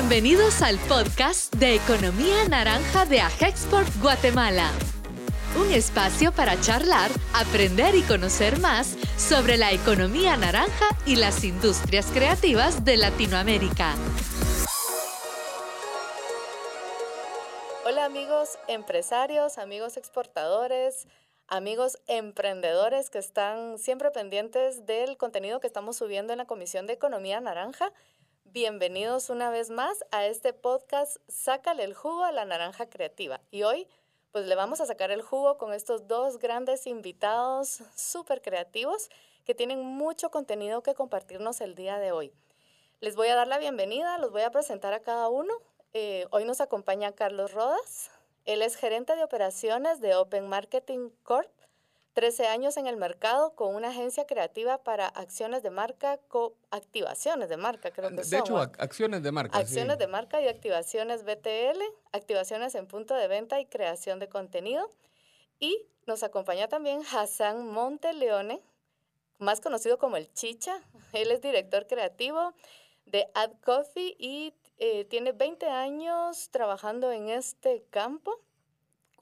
Bienvenidos al podcast de Economía Naranja de Agexport Guatemala. Un espacio para charlar, aprender y conocer más sobre la economía naranja y las industrias creativas de Latinoamérica. Hola amigos empresarios, amigos exportadores, amigos emprendedores que están siempre pendientes del contenido que estamos subiendo en la Comisión de Economía Naranja. Bienvenidos una vez más a este podcast Sácale el jugo a la naranja creativa. Y hoy pues le vamos a sacar el jugo con estos dos grandes invitados súper creativos que tienen mucho contenido que compartirnos el día de hoy. Les voy a dar la bienvenida, los voy a presentar a cada uno. Eh, hoy nos acompaña Carlos Rodas. Él es gerente de operaciones de Open Marketing Corp 13 años en el mercado con una agencia creativa para acciones de marca, activaciones de marca, creo que de son. De hecho, acciones de marca. Acciones de marca y activaciones BTL, activaciones en punto de venta y creación de contenido. Y nos acompaña también Hassan Monteleone, más conocido como el Chicha. Él es director creativo de Ad Coffee y eh, tiene 20 años trabajando en este campo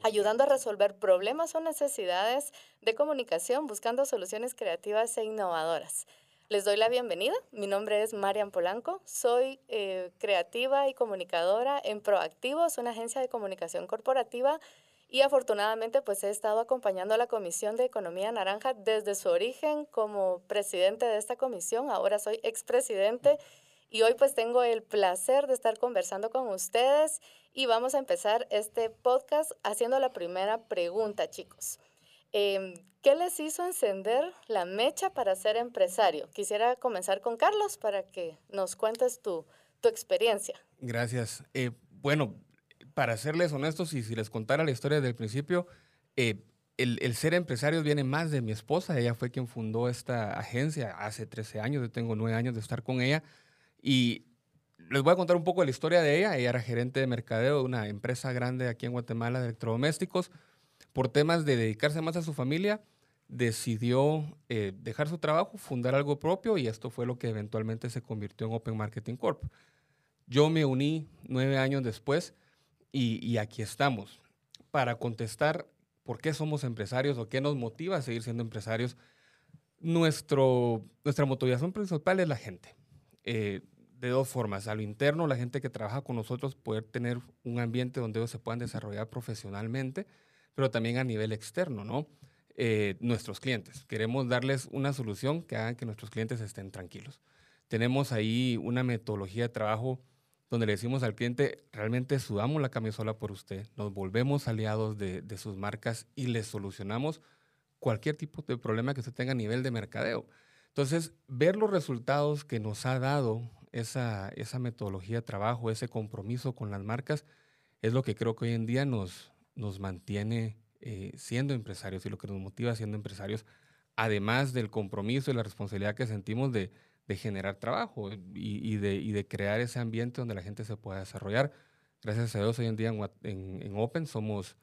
ayudando a resolver problemas o necesidades de comunicación, buscando soluciones creativas e innovadoras. Les doy la bienvenida. Mi nombre es Marian Polanco. Soy eh, creativa y comunicadora en Proactivos, una agencia de comunicación corporativa. Y afortunadamente, pues he estado acompañando a la Comisión de Economía Naranja desde su origen como presidente de esta comisión. Ahora soy expresidente y hoy pues tengo el placer de estar conversando con ustedes y vamos a empezar este podcast haciendo la primera pregunta, chicos. Em, ¿Qué les hizo encender la mecha para ser empresario? Quisiera comenzar con Carlos para que nos cuentes tu, tu experiencia. Gracias. Eh, bueno, para serles honestos y si les contara la historia del principio, eh, el, el, ser empresario viene más de mi esposa. Ella fue quien fundó esta agencia hace 13 años. Yo tengo 9 años de estar con ella. Y les voy a contar un poco la historia de ella. Ella era gerente de mercadeo de una empresa grande aquí en Guatemala de electrodomésticos. Por temas de dedicarse más a su familia, decidió eh, dejar su trabajo, fundar algo propio y esto fue lo que eventualmente se convirtió en Open Marketing Corp. Yo me uní nueve años después y, y aquí estamos para contestar por qué somos empresarios o qué nos motiva a seguir siendo empresarios. Nuestro, nuestra motivación principal es la gente. Eh, de dos formas. A lo interno, la gente que trabaja con nosotros poder tener un ambiente donde ellos se puedan desarrollar profesionalmente, pero también a nivel externo, ¿no? Eh, nuestros clientes. Queremos darles una solución que haga que nuestros clientes estén tranquilos. Tenemos ahí una metodología de trabajo donde le decimos al cliente, realmente sudamos la camisola por usted, nos volvemos aliados de, de sus marcas y les solucionamos cualquier tipo de problema que usted tenga a nivel de mercadeo. Entonces, ver los resultados que nos ha dado esa, esa metodología de trabajo, ese compromiso con las marcas, es lo que creo que hoy en día nos, nos mantiene eh, siendo empresarios y lo que nos motiva siendo empresarios, además del compromiso y la responsabilidad que sentimos de, de generar trabajo y, y, de, y, de, crear ese ambiente donde la gente se pueda desarrollar. Gracias a Dios, hoy en día en, en, en Open somos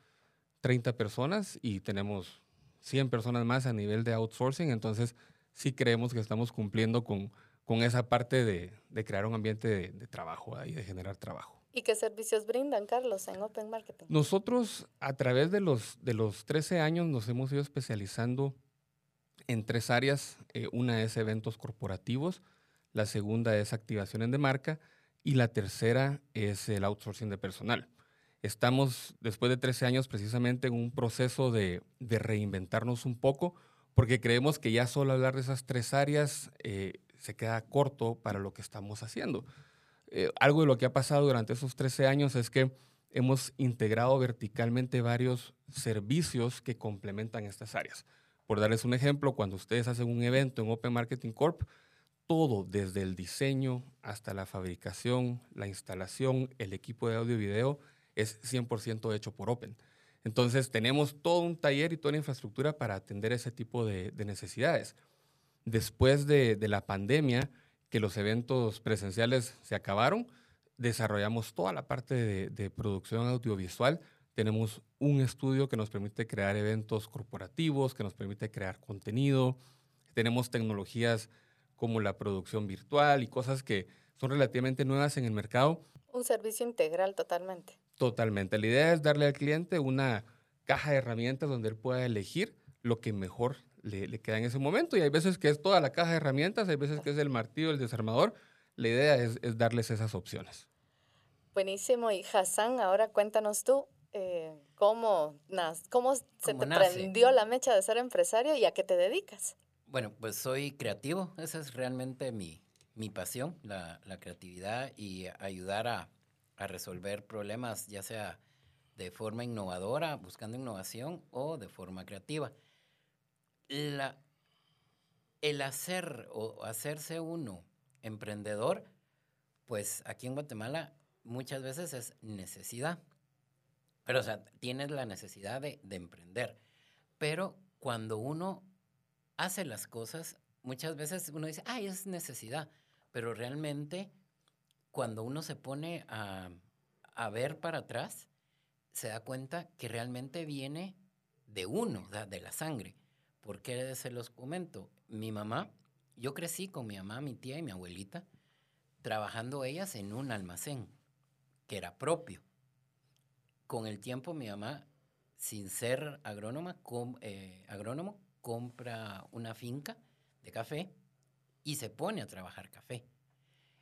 30 personas y tenemos 100 personas más a nivel de outsourcing, entonces sí creemos que estamos cumpliendo con, con esa parte de, de crear un ambiente de, de trabajo y de generar trabajo. ¿Y qué servicios brindan, Carlos, en Open Marketing? Nosotros, a través de los, de los 13 años, nos hemos ido especializando en tres áreas. Eh, una es eventos corporativos, la segunda es activaciones de marca y la tercera es el outsourcing de personal. Estamos, después de 13 años, precisamente en un proceso de, de reinventarnos un poco, porque creemos que ya solo hablar de esas tres áreas eh, se queda corto para lo que estamos haciendo. Eh, algo de lo que ha pasado durante esos 13 años es que hemos integrado verticalmente varios servicios que complementan estas áreas. Por darles un ejemplo, cuando ustedes hacen un evento en Open Marketing Corp, todo desde el diseño hasta la fabricación, la instalación, el equipo de audio y video es 100% hecho por Open. Entonces tenemos todo un taller y toda la infraestructura para atender ese tipo de, de necesidades después de, la pandemia, que los eventos presenciales se acabaron, desarrollamos toda la parte de, producción audiovisual. Tenemos un estudio que nos permite crear eventos corporativos, que nos permite crear contenido. Tenemos tecnologías como la producción virtual y cosas que son relativamente nuevas en el mercado. Un servicio integral totalmente. Totalmente. La idea es darle al cliente una caja de herramientas donde él pueda elegir lo que mejor le, queda en ese momento. Y hay veces que es toda la caja de herramientas, hay veces que es el martillo, el desarmador. La idea es, darles esas opciones. Buenísimo. Y Hassan, ahora cuéntanos tú, eh, ¿cómo, cómo se te prendió la mecha de ser empresario y a qué te dedicas? Bueno, pues soy creativo, esa es realmente mi, mi pasión, la, la, creatividad y ayudar a, resolver problemas, ya sea de forma innovadora, buscando innovación, o de forma creativa. La, el hacer o hacerse uno emprendedor, pues aquí en Guatemala muchas veces es necesidad. Pero, o sea, tienes la necesidad de, de emprender. Pero cuando uno hace las cosas, muchas veces uno dice, ay, es necesidad, pero realmente cuando uno se pone a, a ver para atrás, se da cuenta que realmente viene de uno, de la sangre. ¿Por qué se los comento? Mi mamá, yo crecí con mi mamá, mi tía y mi abuelita, trabajando ellas en un almacén que era propio. Con el tiempo mi mamá, sin ser agrónoma, eh, agrónomo, compra una finca de café y se pone a trabajar café.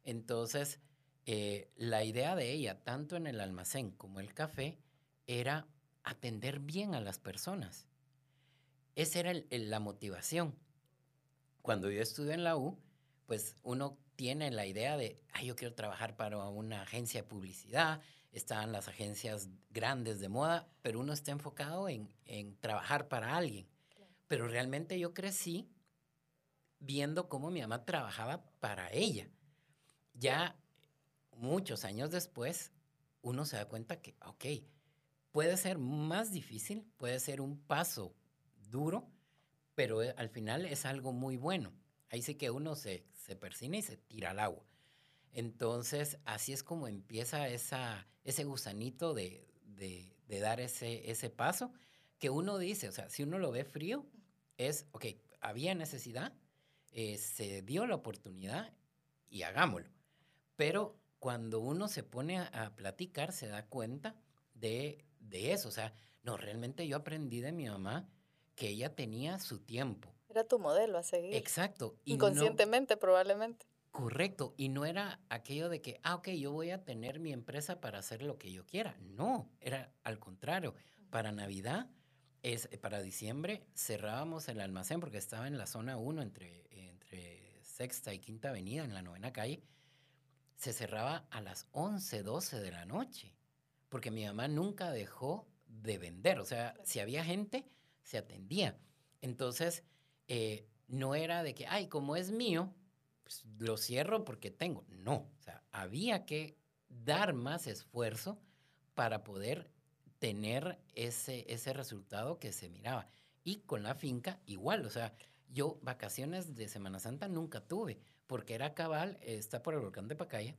Entonces, eh, la idea de ella, tanto en el almacén como el café, era atender bien a las personas. Esa era la motivación. Cuando yo estuve en la U, pues uno tiene la idea de, ay, yo quiero trabajar para una agencia de publicidad, están las agencias grandes de moda, pero uno está enfocado en, en trabajar para alguien. Pero realmente yo crecí viendo cómo mi mamá trabajaba para ella. Ya muchos años después, uno se da cuenta que, ok, puede ser más difícil, puede ser un paso duro, pero eh, al final es algo muy bueno. Ahí sí que uno se, se persina y se tira al agua. Entonces, así es como empieza esa, ese gusanito de, de, dar ese, ese paso que uno dice, o sea, si uno lo ve frío, es, ok, había necesidad, eh, se dio la oportunidad y hagámoslo. Pero cuando uno se pone a, platicar, se da cuenta de, de, eso. O sea, no, realmente yo aprendí de mi mamá que ella tenía su tiempo. Era tu modelo a seguir. Exacto. Inconscientemente, probablemente. Correcto. Y no era aquello de que, ah, ok, yo voy a tener mi empresa para hacer lo que yo quiera. No, era al contrario. Para Navidad es, eh, para diciembre cerrábamos el almacén porque estaba en la zona 1 entre, entre Sexta y Quinta Avenida, en la novena calle. Se cerraba a las 11, 12 de la noche, porque mi mamá nunca dejó de vender. O sea, si había gente, se atendía. Entonces, eh, no era de que, ay, como es mío, pues lo cierro porque tengo. No, o sea, había que dar más esfuerzo para poder tener ese, ese resultado que se miraba. Y con la finca igual, o sea, yo vacaciones de Semana Santa nunca tuve, porque era cabal, está por el volcán de Pacaya,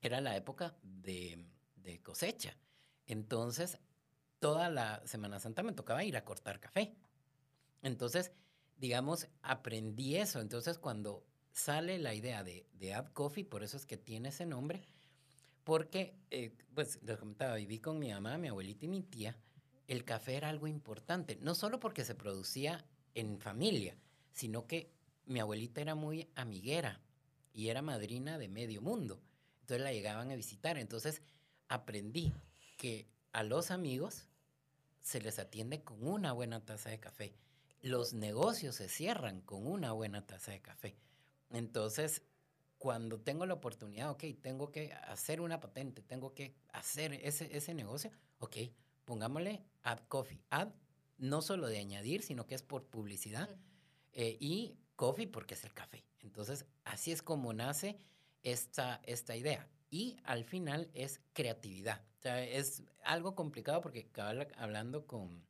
era la época de, de cosecha. Entonces, toda la Semana Santa me tocaba ir a cortar café. Entonces, digamos, aprendí eso. Entonces, cuando sale la idea de, de Add Coffee, por eso es que tiene ese nombre, porque, eh, pues, les comentaba, viví con mi mamá, mi abuelita y mi tía. El café era algo importante, no solo porque se producía en familia, sino que mi abuelita era muy amiguera y era madrina de medio mundo. Entonces la llegaban a visitar. Entonces aprendí que a los amigos se les atiende con una buena taza de café. Los negocios se cierran con una buena taza de café. Entonces, cuando tengo la oportunidad, ok, tengo que hacer una patente, tengo que hacer ese, ese negocio, ok, pongámosle add coffee. Add no solo de añadir, sino que es por publicidad. Eh, y coffee porque es el café. Entonces, así es como nace esta, esta idea. Y al final es creatividad. O sea, es algo complicado porque hablando con,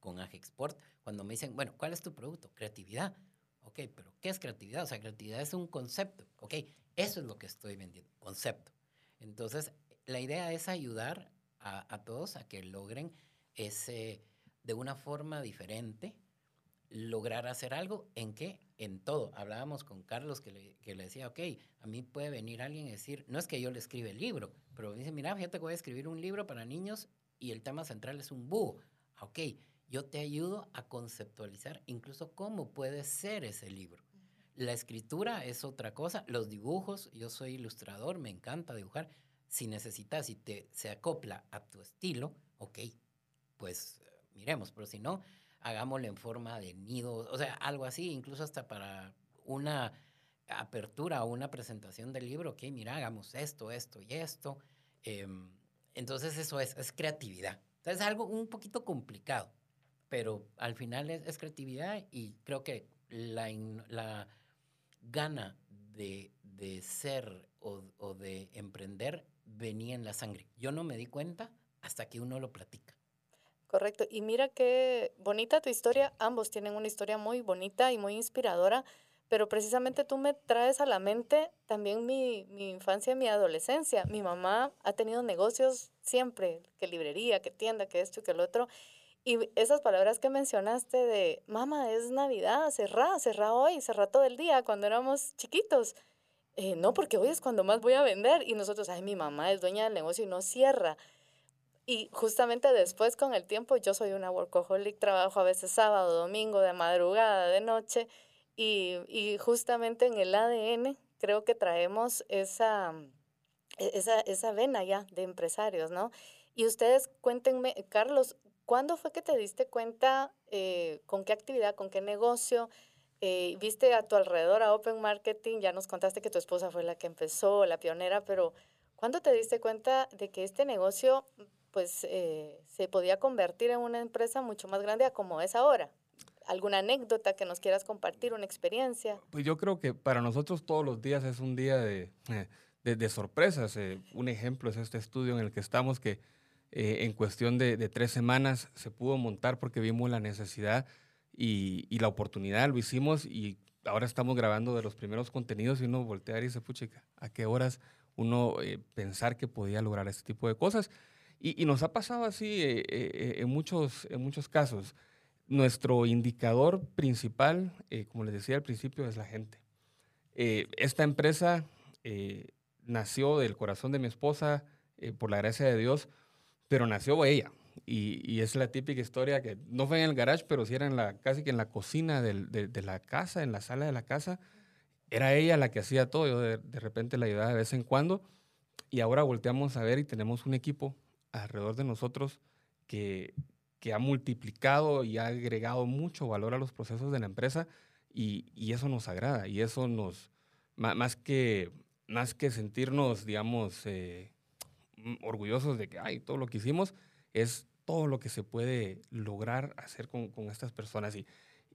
con Agexport, cuando me dicen, bueno, ¿cuál es tu producto? Creatividad. Ok, pero ¿qué es creatividad? O sea, creatividad es un concepto. Ok, eso es lo que estoy vendiendo, concepto. Entonces, la idea es ayudar a, todos a que logren ese, de una forma diferente, lograr hacer algo en que en todo. Hablábamos con Carlos que le, que le, decía, ok, a mí puede venir alguien y decir, no es que yo le escriba el libro, pero dice, mira, fíjate que voy a escribir un libro para niños y el tema central es un búho. Ah, ok, yo te ayudo a conceptualizar incluso cómo puede ser ese libro. La escritura es otra cosa, los dibujos, yo soy ilustrador, me encanta dibujar. Si necesitas y te, se acopla a tu estilo, ok, pues miremos, pero si no, hagámoslo en forma de nido, o sea, algo así, incluso hasta para una apertura o una presentación del libro, ok, mira, hagamos esto, esto y esto. Em, entonces eso es, es creatividad. es algo un poquito complicado, pero al final es, creatividad y creo que la, la gana de, de ser o, o de emprender venía en la sangre. Yo no me di cuenta hasta que uno lo platica. Correcto. Y mira qué bonita tu historia. Ambos tienen una historia muy bonita y muy inspiradora, pero precisamente tú me traes a la mente también mi, mi infancia mi adolescencia. Mi mamá ha tenido negocios siempre, que librería, que tienda, que esto y que el otro. Y esas palabras que mencionaste de, mamá, es Navidad, cerrá, cerrá hoy, cerrá todo el día, cuando éramos chiquitos. Eh, no, porque hoy es cuando más voy a vender. Y nosotros, ay, mi mamá es dueña del negocio y no cierra. Y justamente después con el tiempo yo soy una workaholic, trabajo a veces sábado, domingo, de madrugada, de noche y, y justamente en el ADN creo que traemos esa, e, esa, esa vena ya de empresarios, ¿no? Y ustedes cuéntenme, Carlos, ¿cuándo fue que te diste cuenta eh, con qué actividad, con qué negocio? Eh, viste a tu alrededor a Open Marketing, ya nos contaste que tu esposa fue la que empezó, la pionera, pero ¿cuándo te diste cuenta de que este negocio pues eh, se podía convertir en una empresa mucho más grande como es ahora. ¿Alguna anécdota que nos quieras compartir, una experiencia? Pues yo creo que para nosotros todos los días es un día de, eh, de, sorpresas. Eh, un ejemplo es este estudio en el que estamos que en cuestión de, tres semanas se pudo montar porque vimos la necesidad y, la oportunidad, lo hicimos y ahora estamos grabando de los primeros contenidos y uno voltea y dice, puchica, ¿a qué horas uno pensar que podía lograr este tipo de cosas? Y, nos ha pasado así eh, eh, en, muchos, en muchos casos. Nuestro indicador principal, eh, como les decía al principio, es la gente. esta empresa nació del corazón de mi esposa, por la gracia de Dios, pero nació ella. Y, es la típica historia que no fue en el garage, pero sí era en la, casi que en la cocina de, la casa, en la sala de la casa. Era ella la que hacía todo, yo de, de repente la ayudaba de vez en cuando. Y ahora volteamos a ver y tenemos un equipo alrededor de nosotros que, que ha multiplicado y ha agregado mucho valor a los procesos de la empresa y, y eso nos agrada y eso nos, más, que, más que sentirnos, digamos, eh, orgullosos de que, ay, todo lo que hicimos, es todo lo que se puede lograr hacer con, con estas personas. Y,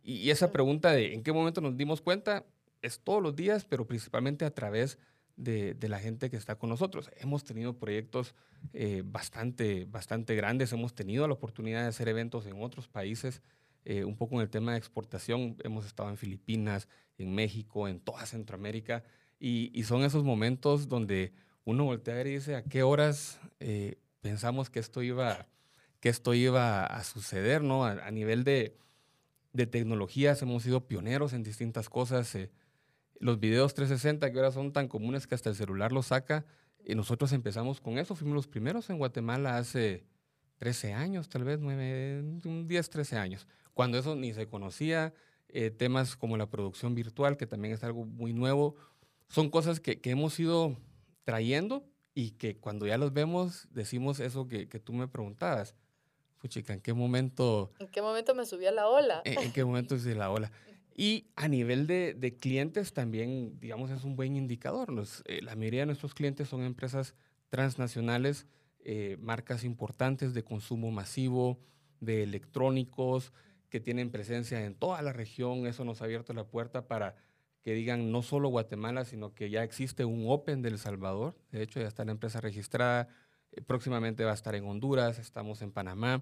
y esa pregunta de en qué momento nos dimos cuenta es todos los días, pero principalmente a través de, la gente que está con nosotros. Hemos tenido proyectos eh, bastante, bastante grandes, hemos tenido la oportunidad de hacer eventos en otros países, eh, un poco en el tema de exportación, hemos estado en Filipinas, en México, en toda Centroamérica, y, son esos momentos donde uno voltea y dice, ¿a qué horas eh, pensamos que esto iba, que esto iba a suceder? ¿no? A, nivel de, de, tecnologías hemos sido pioneros en distintas cosas los videos 360 que ahora son tan comunes que hasta el celular los saca. Y nosotros empezamos con eso, fuimos los primeros en Guatemala hace 13 años, tal vez 9, 10, 13 años, cuando eso ni se conocía. Eh, temas como la producción virtual, que también es algo muy nuevo, son cosas que, que hemos ido trayendo y que cuando ya los vemos decimos eso que, que tú me preguntabas. Fuchica, ¿en qué momento? ¿En qué momento me subí a la ola? ¿En, en qué momento a la ola? Y a nivel de, de, clientes también, digamos, es un buen indicador. Eh, la mayoría de nuestros clientes son empresas transnacionales, eh, marcas importantes de consumo masivo, de electrónicos, que tienen presencia en toda la región. Eso nos ha abierto la puerta para que digan no solo Guatemala, sino que ya existe un Open del Salvador. De hecho, ya está la empresa registrada. Eh, próximamente va a estar en Honduras, estamos en Panamá.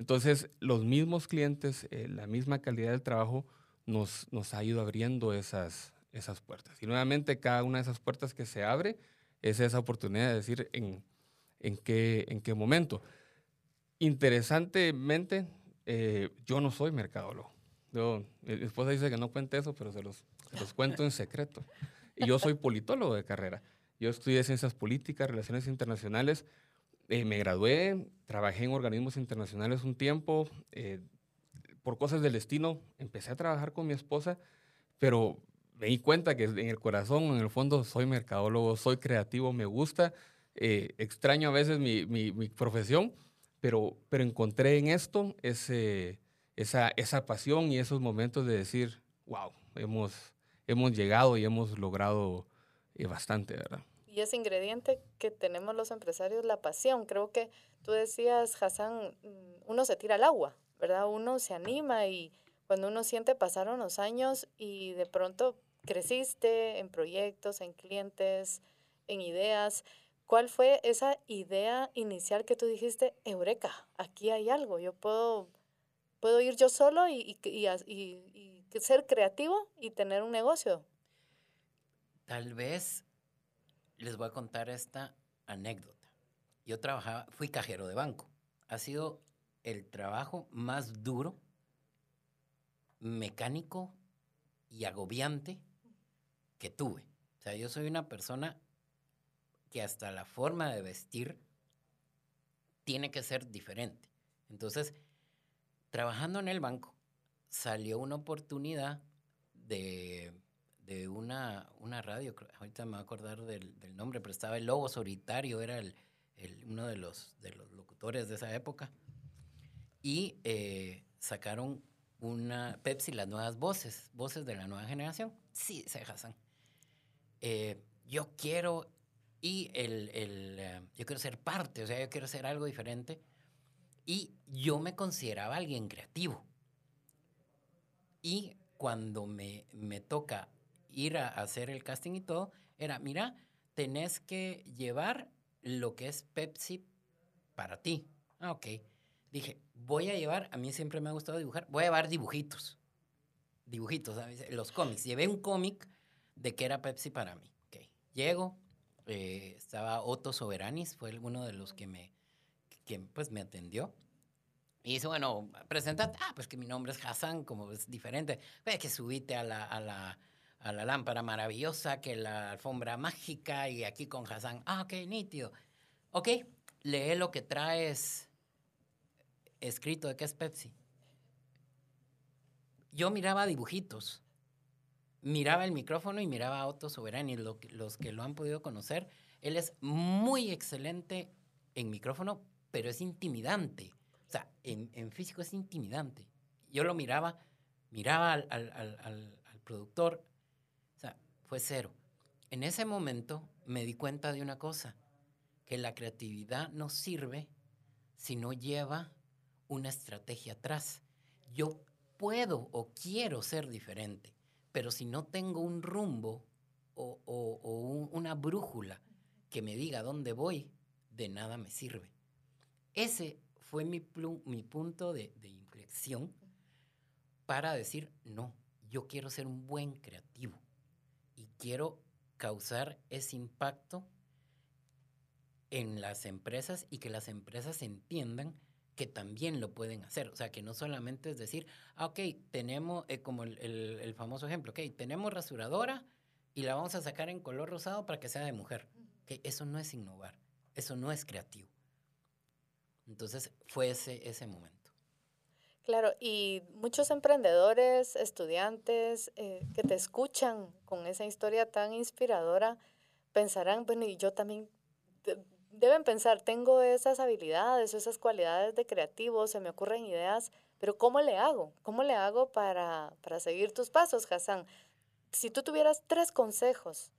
Entonces, los mismos clientes, la misma calidad del trabajo, nos, nos ha ido abriendo esas, esas puertas. Y nuevamente cada una de esas puertas que se abre es esa oportunidad de decir en, en, qué, en qué momento. Interesantemente, eh, yo no soy mercadólogo. Yo, mi esposa dice que no cuente eso, pero se los, los cuento en secreto. Y yo soy politólogo de carrera. Yo estudié ciencias políticas, relaciones internacionales. Eh, me gradué, trabajé en organismos internacionales un tiempo. Eh, por cosas del destino, empecé a trabajar con mi esposa, pero me di cuenta que en el corazón, en el fondo, soy mercadólogo, soy creativo, me gusta. Eh, extraño a veces mi, mi, mi, profesión, pero, pero encontré en esto ese, esa, esa pasión y esos momentos de decir, wow, hemos, hemos llegado y hemos logrado eh, bastante, ¿verdad? Y ese ingrediente que tenemos los empresarios, la pasión. Creo que tú decías, Hassan, mm, uno se tira al agua, ¿verdad? Uno se anima y cuando uno siente pasaron los años y de pronto creciste en proyectos, en clientes, en ideas. ¿Cuál fue esa idea inicial que tú dijiste, Eureka, aquí hay algo, yo puedo, puedo ir yo solo y, y, y, y ser creativo y tener un negocio? Tal vez les voy a contar esta anécdota. Yo trabajaba, fui cajero de banco. Ha sido el trabajo más duro, mecánico y agobiante que tuve. O sea, yo soy una persona que hasta la forma de vestir tiene que ser diferente. Entonces, trabajando en el banco, salió una oportunidad de, de una, una radio, ahorita me voy a acordar del, del, nombre, pero estaba el Lobo Solitario, era el, el, uno de los, de los locutores de esa época, y eh, sacaron una Pepsi, las nuevas voces, voces de la nueva generación. Sí, se Hassan. Eh, yo quiero y el, el uh, yo quiero ser parte, o sea, yo quiero hacer algo diferente. Y yo me consideraba alguien creativo. Y cuando me, me toca ir a hacer el casting y todo, era, mira, tenés que llevar lo que es Pepsi para ti. Ah, ok. Dije, voy a llevar, a mí siempre me ha gustado dibujar, voy a llevar dibujitos. Dibujitos, ¿sabes? los cómics. Llevé un cómic de que era Pepsi para mí. Okay. Llego, eh, estaba Otto Soberanis, fue uno de los que me, que, pues, me atendió. Y dice, bueno, presentate. Ah, pues que mi nombre es Hassan, como es diferente. Ve que subite a la, a la, a la lámpara maravillosa, que la alfombra mágica y aquí con Hassan. Ah, ok, nítido. Ok, lee lo que traes escrito de que es Pepsi. Yo miraba dibujitos miraba el micrófono y miraba a Otto Soberani, lo, los que lo han podido conocer. Él es muy excelente en micrófono, pero es intimidante. O sea, en, físico es intimidante. Yo lo miraba, miraba al, al, productor, o sea, fue cero. En ese momento me di cuenta de una cosa, que la creatividad no sirve si no lleva una estrategia atrás. Yo puedo o quiero ser diferente pero si no tengo un rumbo o, o, o un, una brújula que me diga dónde voy, de nada me sirve. Ese fue mi, mi punto de, de inflexión para decir, no, yo quiero ser un buen creativo y quiero causar ese impacto en las empresas y que las empresas entiendan que también lo pueden hacer. O sea, que no solamente es decir, ah, ok, tenemos, eh, como el, el, el, famoso ejemplo, ok, tenemos rasuradora y la vamos a sacar en color rosado para que sea de mujer. Okay, eso no es innovar, eso no es creativo. Entonces fue ese, ese momento. Claro, y muchos emprendedores, estudiantes eh, que te escuchan con esa historia tan inspiradora, pensarán, bueno, y yo también deben pensar, tengo esas habilidades, esas cualidades de creativo, se me ocurren ideas, pero ¿cómo le hago? ¿Cómo le hago para, para seguir tus pasos, Hassan? Si tú tuvieras tres consejos,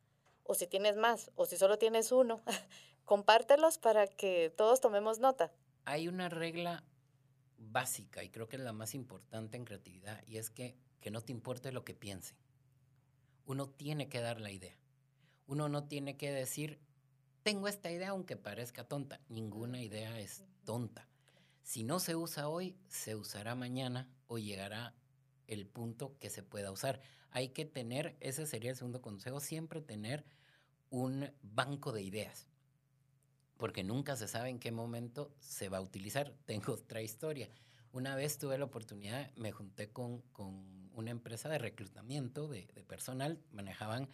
o si tienes más, o si solo tienes uno, compártelos para que todos tomemos nota. Hay una regla básica y creo que es la más importante en creatividad y es que, que no te importe lo que piensen. Uno tiene que dar la idea. Uno no tiene que decir, tengo esta idea aunque parezca tonta. Ninguna idea es tonta. Si no se usa hoy, se usará mañana o llegará el punto que se pueda usar. Hay que tener, ese sería el segundo consejo, siempre tener un banco de ideas, porque nunca se sabe en qué momento se va a utilizar. Tengo otra historia. Una vez tuve la oportunidad, me junté con, con una empresa de reclutamiento de, de personal, manejaban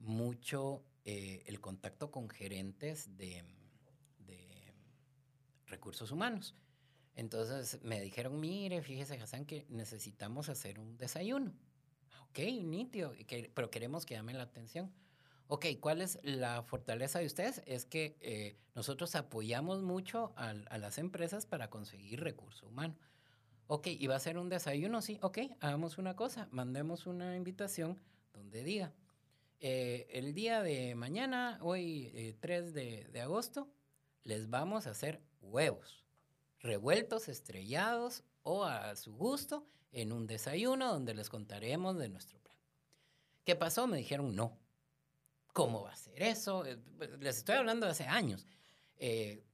mucho eh, el contacto con gerentes de, de, recursos humanos. Entonces me dijeron, mire, fíjese Hassan que necesitamos hacer un desayuno. Ok, nítido, pero queremos que llamen la atención. Ok, ¿cuál es la fortaleza de ustedes? Es que eh, nosotros apoyamos mucho a, a, las empresas para conseguir recurso humano. Ok, ¿y va a ser un desayuno? Sí, ok, hagamos una cosa, mandemos una invitación donde diga, eh, el día de mañana, hoy eh, 3 de, agosto, les vamos a hacer huevos, revueltos, estrellados o a su gusto en un desayuno donde les contaremos de nuestro plan. ¿Qué pasó? Me dijeron no. ¿Cómo va a ser eso? Eh, les estoy hablando de hace años. Eh,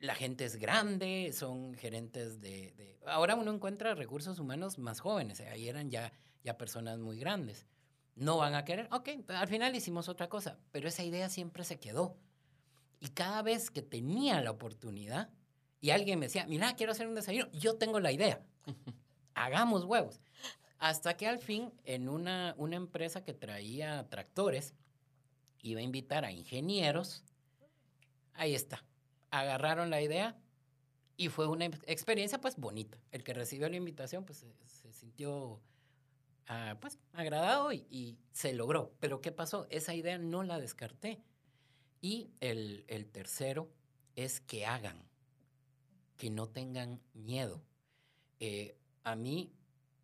la gente es grande, son gerentes de, de, Ahora uno encuentra recursos humanos más jóvenes, ahí eran ya, ya personas muy grandes. No van a querer, ok, al final hicimos otra cosa, pero esa idea siempre se quedó. Y cada vez que tenía la oportunidad y alguien me decía, mira, quiero hacer un desayuno, yo tengo la idea, hagamos huevos. Hasta que al fin, en una, una empresa que traía tractores, iba a invitar a ingenieros, ahí está, agarraron la idea y fue una experiencia pues bonita. El que recibió la invitación pues se, se sintió uh, pues agradado y, y, se logró. Pero ¿qué pasó? Esa idea no la descarté. Y el, el tercero es que hagan, que no tengan miedo. Eh, a mí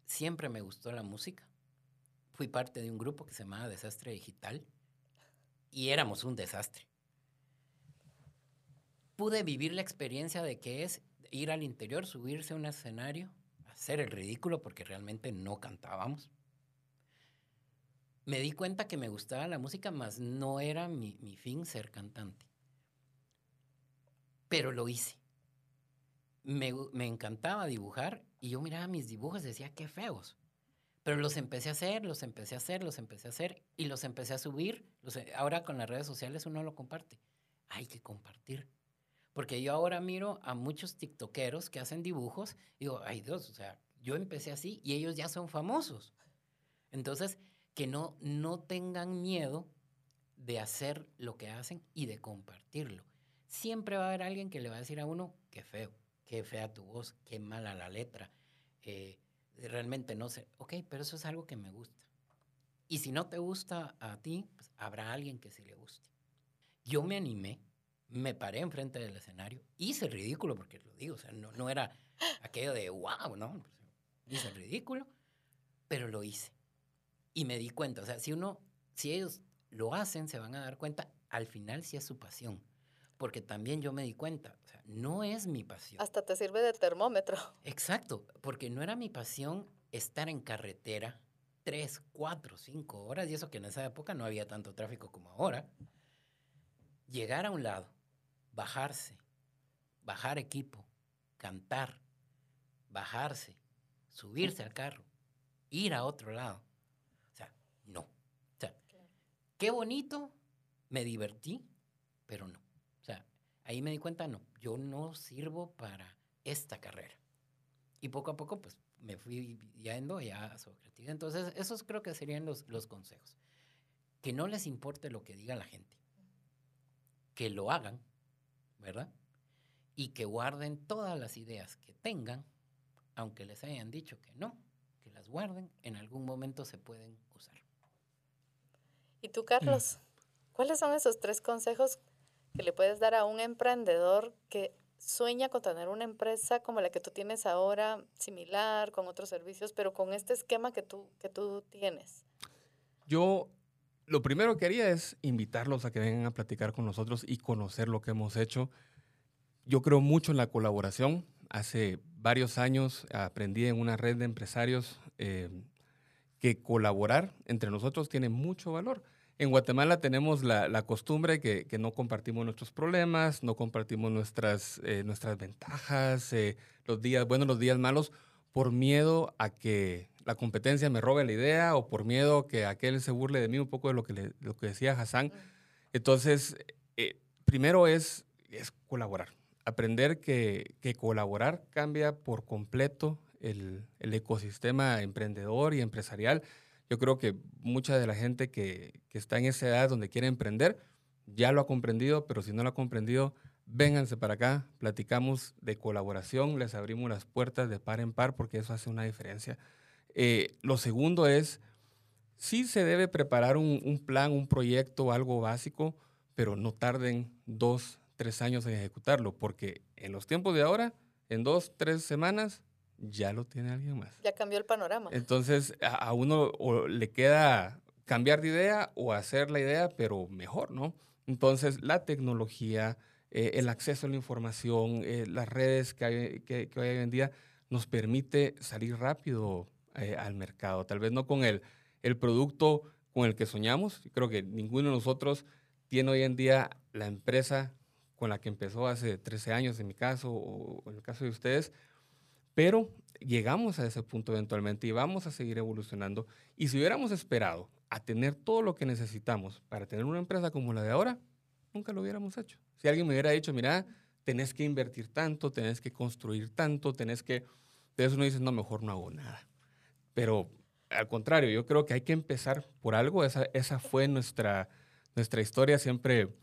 siempre me gustó la música. Fui parte de un grupo que se llamaba Desastre Digital y éramos un desastre pude vivir la experiencia de que es ir al interior, subirse a un escenario, hacer el ridículo porque realmente no cantábamos. Me di cuenta que me gustaba la música, mas no era mi, mi fin ser cantante. Pero lo hice. Me, me, encantaba dibujar y yo miraba mis dibujos y decía, qué feos. Pero los empecé a hacer, los empecé a hacer, los empecé a hacer y los empecé a subir. Los, ahora con las redes sociales uno lo comparte. Hay que compartir. Porque yo ahora miro a muchos tiktokeros que hacen dibujos y digo, ay Dios, o sea, yo empecé así y ellos ya son famosos. Entonces, que no, no tengan miedo de hacer lo que hacen y de compartirlo. Siempre va a haber alguien que le va a decir a uno, qué feo, qué fea tu voz, qué mala la letra. Eh, realmente no sé. Ok, pero eso es algo que me gusta. Y si no te gusta a ti, pues habrá alguien que sí le guste. Yo me animé me paré enfrente del escenario, hice ridículo, porque lo digo, o sea, no, no era aquello de wow, ¿no? Hice ridículo, pero lo hice. Y me di cuenta, o sea, si uno, si ellos lo hacen, se van a dar cuenta, al final sí es su pasión. Porque también yo me di cuenta, o sea, no es mi pasión. Hasta te sirve de termómetro. Exacto, porque no era mi pasión estar en carretera tres, cuatro, cinco horas, y eso que en esa época no había tanto tráfico como ahora. Llegar a un lado, bajarse, bajar equipo, cantar, bajarse, subirse al carro, ir a otro lado. O sea, no. O sea, qué bonito, me divertí, pero no. O sea, ahí me di cuenta, no, yo no sirvo para esta carrera. Y poco a poco, pues, me fui yendo ya su creatividad. Entonces, esos creo que serían los, los consejos. Que no les importe lo que diga la gente. Que lo hagan, ¿verdad? Y que guarden todas las ideas que tengan, aunque les hayan dicho que no, que las guarden, en algún momento se pueden. ¿Y tú, Carlos? ¿Cuáles son esos tres consejos que le puedes dar a un emprendedor que sueña con tener una empresa como la que tú tienes ahora, similar, con otros servicios, pero con este esquema que tú, que tú tienes? Yo lo primero que haría es invitarlos a que vengan a platicar con nosotros y conocer lo que hemos hecho. Yo creo mucho en la colaboración. Hace varios años aprendí en una red de empresarios eh, que colaborar entre nosotros tiene mucho valor. En Guatemala tenemos la, la costumbre que, que, no compartimos nuestros problemas, no compartimos nuestras, eh, nuestras ventajas, eh, los días buenos, los días malos, por miedo a que la competencia me robe la idea o por miedo que aquel se burle de mí un poco de lo que, le, lo que decía Hassan. Entonces, eh, primero es, es colaborar. aprender que, que colaborar cambia por completo el, el, ecosistema emprendedor y empresarial. Yo creo que mucha de la gente que, está en esa edad donde quiere emprender ya lo ha comprendido, pero si no lo ha comprendido, vénganse para acá, platicamos de colaboración, les abrimos las puertas de par en par porque eso hace una diferencia. Eh, lo segundo es, sí se debe preparar un plan, un proyecto, algo básico, pero no tarden dos, tres años en ejecutarlo, porque en los tiempos de ahora, en dos, tres semanas, ya lo tiene alguien más. Ya cambió el panorama. Entonces, a, uno o le queda cambiar de idea o hacer la idea, pero mejor, ¿no? Entonces, la tecnología, eh, el acceso a la información, eh, las redes que hay, que, que hoy en día nos permite salir rápido eh, al mercado. Tal vez no con el, el producto con el que soñamos. Creo que ninguno de nosotros tiene hoy en día la empresa con la que empezó hace 13 años en mi caso o en el caso de ustedes, pero llegamos a ese punto eventualmente y vamos a seguir evolucionando. Y si hubiéramos esperado a tener todo lo que necesitamos para tener una empresa como la de ahora, nunca lo hubiéramos hecho. Si alguien me hubiera dicho, mira, tenés que invertir tanto, tenés que construir tanto, tenés que... Eso uno dice, no, mejor no hago nada. Pero al contrario, yo creo que hay que empezar por algo. Esa, fue nuestra, nuestra historia. Siempre,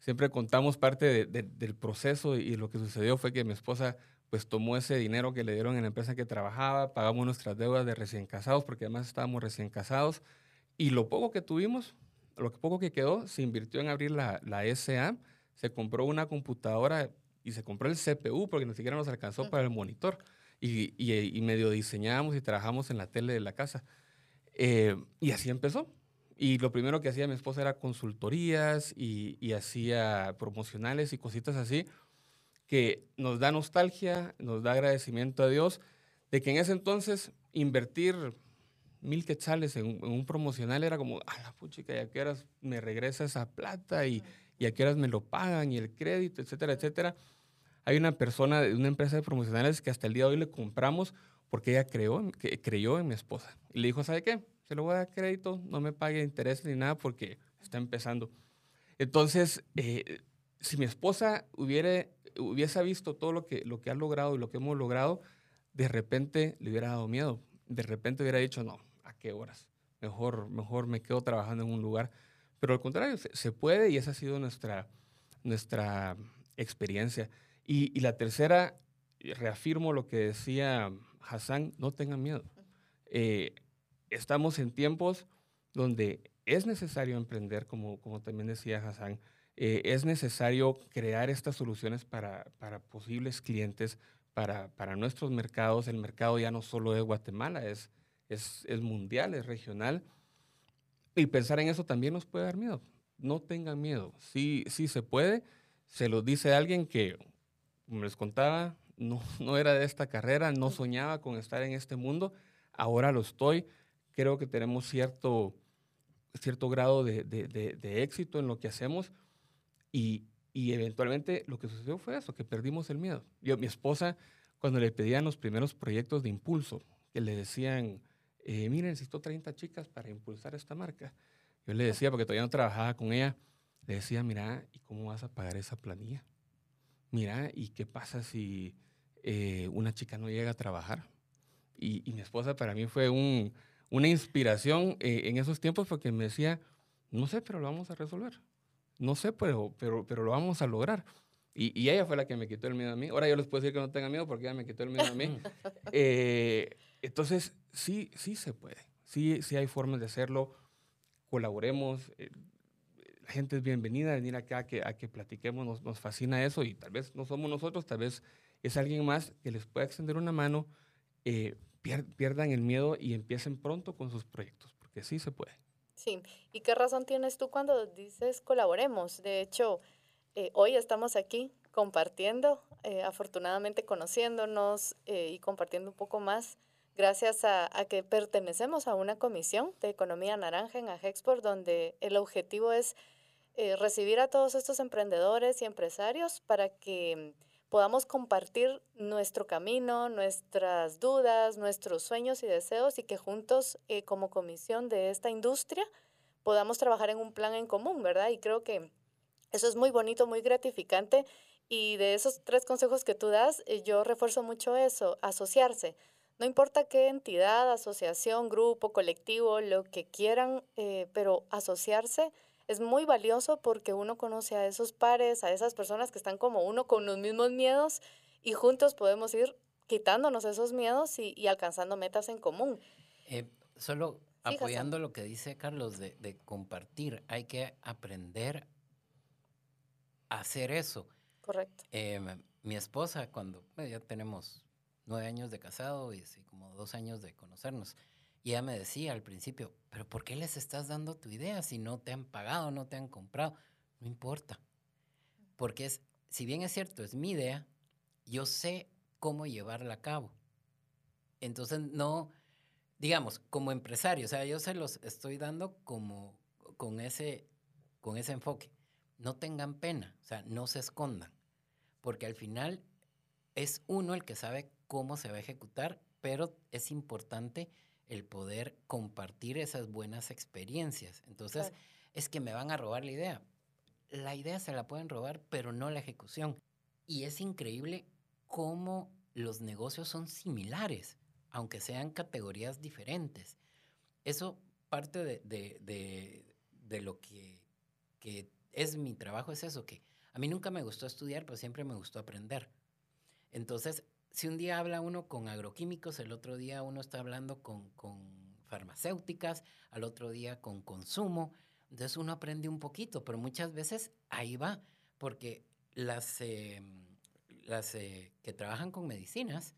siempre contamos parte de, de, del proceso y lo que sucedió fue que mi esposa pues tomó ese dinero que le dieron en la empresa que trabajaba, pagamos nuestras deudas de recién casados, porque además estábamos recién casados, y lo poco que tuvimos, lo poco que quedó, se invirtió en abrir la, la SA, se compró una computadora y se compró el CPU porque ni siquiera nos alcanzó para el monitor. Y, y, y medio diseñamos y trabajamos en la tele de la casa. Eh, y así empezó. Y lo primero que hacía mi esposa era consultorías y, y hacía promocionales y cositas así que nos da nostalgia, nos da agradecimiento a Dios de que en ese entonces invertir mil quetzales en, un promocional era como, a la puchica, ¿y a qué horas me regresa esa plata? Y, y a qué horas me lo pagan y el crédito, etcétera, etcétera. Hay una persona de una empresa de promocionales que hasta el día de hoy le compramos porque ella creó, que creyó en mi esposa. Y le dijo, ¿sabe qué? Se lo voy a dar crédito, no me pague intereses ni nada porque está empezando. Entonces, eh, si mi esposa hubiera hubiese visto todo lo que, lo que ha logrado y lo que hemos logrado, de repente le hubiera dado miedo. De repente hubiera dicho, no, ¿a qué horas? Mejor, mejor me quedo trabajando en un lugar. Pero al contrario, se, puede y esa ha sido nuestra, nuestra experiencia. Y, y, la tercera, reafirmo lo que decía Hassan, no tengan miedo. Eh, estamos en tiempos donde es necesario emprender, como, como también decía Hassan, eh, es necesario crear estas soluciones para, para posibles clientes, para, para, nuestros mercados. El mercado ya no solo es Guatemala, es, es, es mundial, es regional. Y pensar en eso también nos puede dar miedo. No tengan miedo. Sí, sí se puede. Se lo dice alguien que, como les contaba, no, no era de esta carrera, no soñaba con estar en este mundo. Ahora lo estoy. Creo que tenemos cierto, cierto grado de, de, éxito en lo que hacemos y, y, eventualmente lo que sucedió fue eso, que perdimos el miedo. Yo, mi esposa, cuando le pedían los primeros proyectos de impulso, que le decían, eh, miren, necesito 30 chicas para impulsar esta marca. Yo le decía, porque todavía no trabajaba con ella, le decía, mira, ¿y cómo vas a pagar esa planilla? Mira, ¿y qué pasa si eh, una chica no llega a trabajar? Y, y mi esposa para mí fue un, una inspiración eh, en esos tiempos porque me decía, no sé, pero lo vamos a resolver. No sé, pero, pero, pero lo vamos a lograr. Y, y, ella fue la que me quitó el miedo a mí. Ahora yo les puedo decir que no tengan miedo porque ella me quitó el miedo a mí. eh, entonces, sí, sí se puede. Sí, sí hay formas de hacerlo. Colaboremos. Eh, la gente es bienvenida a venir acá a que, a que platiquemos. Nos, nos, fascina eso y tal vez no somos nosotros, tal vez es alguien más que les pueda extender una mano. Eh, pier, pierdan el miedo y empiecen pronto con sus proyectos, porque sí se puede. Sí, ¿y qué razón tienes tú cuando dices colaboremos? De hecho, eh, hoy estamos aquí compartiendo, eh, afortunadamente conociéndonos eh, y compartiendo un poco más, gracias a, que pertenecemos a una comisión de economía naranja en Agexport, donde el objetivo es recibir a todos estos emprendedores y empresarios para que podamos compartir nuestro camino, nuestras dudas, nuestros sueños y deseos y que juntos eh, como comisión de esta industria podamos trabajar en un plan en común, ¿verdad? Y creo que eso es muy bonito, muy gratificante Y de esos tres consejos que tú das, eh, yo refuerzo mucho eso, asociarse. No importa qué entidad, asociación, grupo, colectivo, lo que quieran, eh, pero asociarse es muy valioso porque uno conoce a esos pares, a esas personas que están como uno con los mismos miedos y juntos podemos ir quitándonos esos miedos y, alcanzando metas en común. Eh, solo apoyando lo que dice Carlos de, de compartir, hay que aprender a hacer eso Correcto. Em, mi esposa, cuando ya tenemos nueve años de casado y como dos años de conocernos, y ella me decía al principio, pero ¿por qué les estás dando tu idea si no te han pagado, no te han comprado? No importa. Porque es, si bien es cierto, es mi idea, yo sé cómo llevarla a cabo. Entonces, no, digamos, como empresario, o sea, yo se los estoy dando como con ese, con ese enfoque. No tengan pena, o sea, no se escondan porque al final es uno el que sabe cómo se va a ejecutar, pero es importante el poder compartir esas buenas experiencias. Entonces, es que me van a robar la idea. La idea se la pueden robar, pero no la ejecución. Y es increíble cómo los negocios son similares, aunque sean categorías diferentes. Eso parte de, lo que, que es mi trabajo, es eso, que a mí nunca me gustó estudiar, pero siempre me gustó aprender. Entonces, si un día habla uno con agroquímicos, el otro día uno está hablando con, farmacéuticas, al otro día con consumo, entonces uno aprende un poquito, pero muchas veces ahí va, porque las, eh, las eh, que trabajan con medicinas,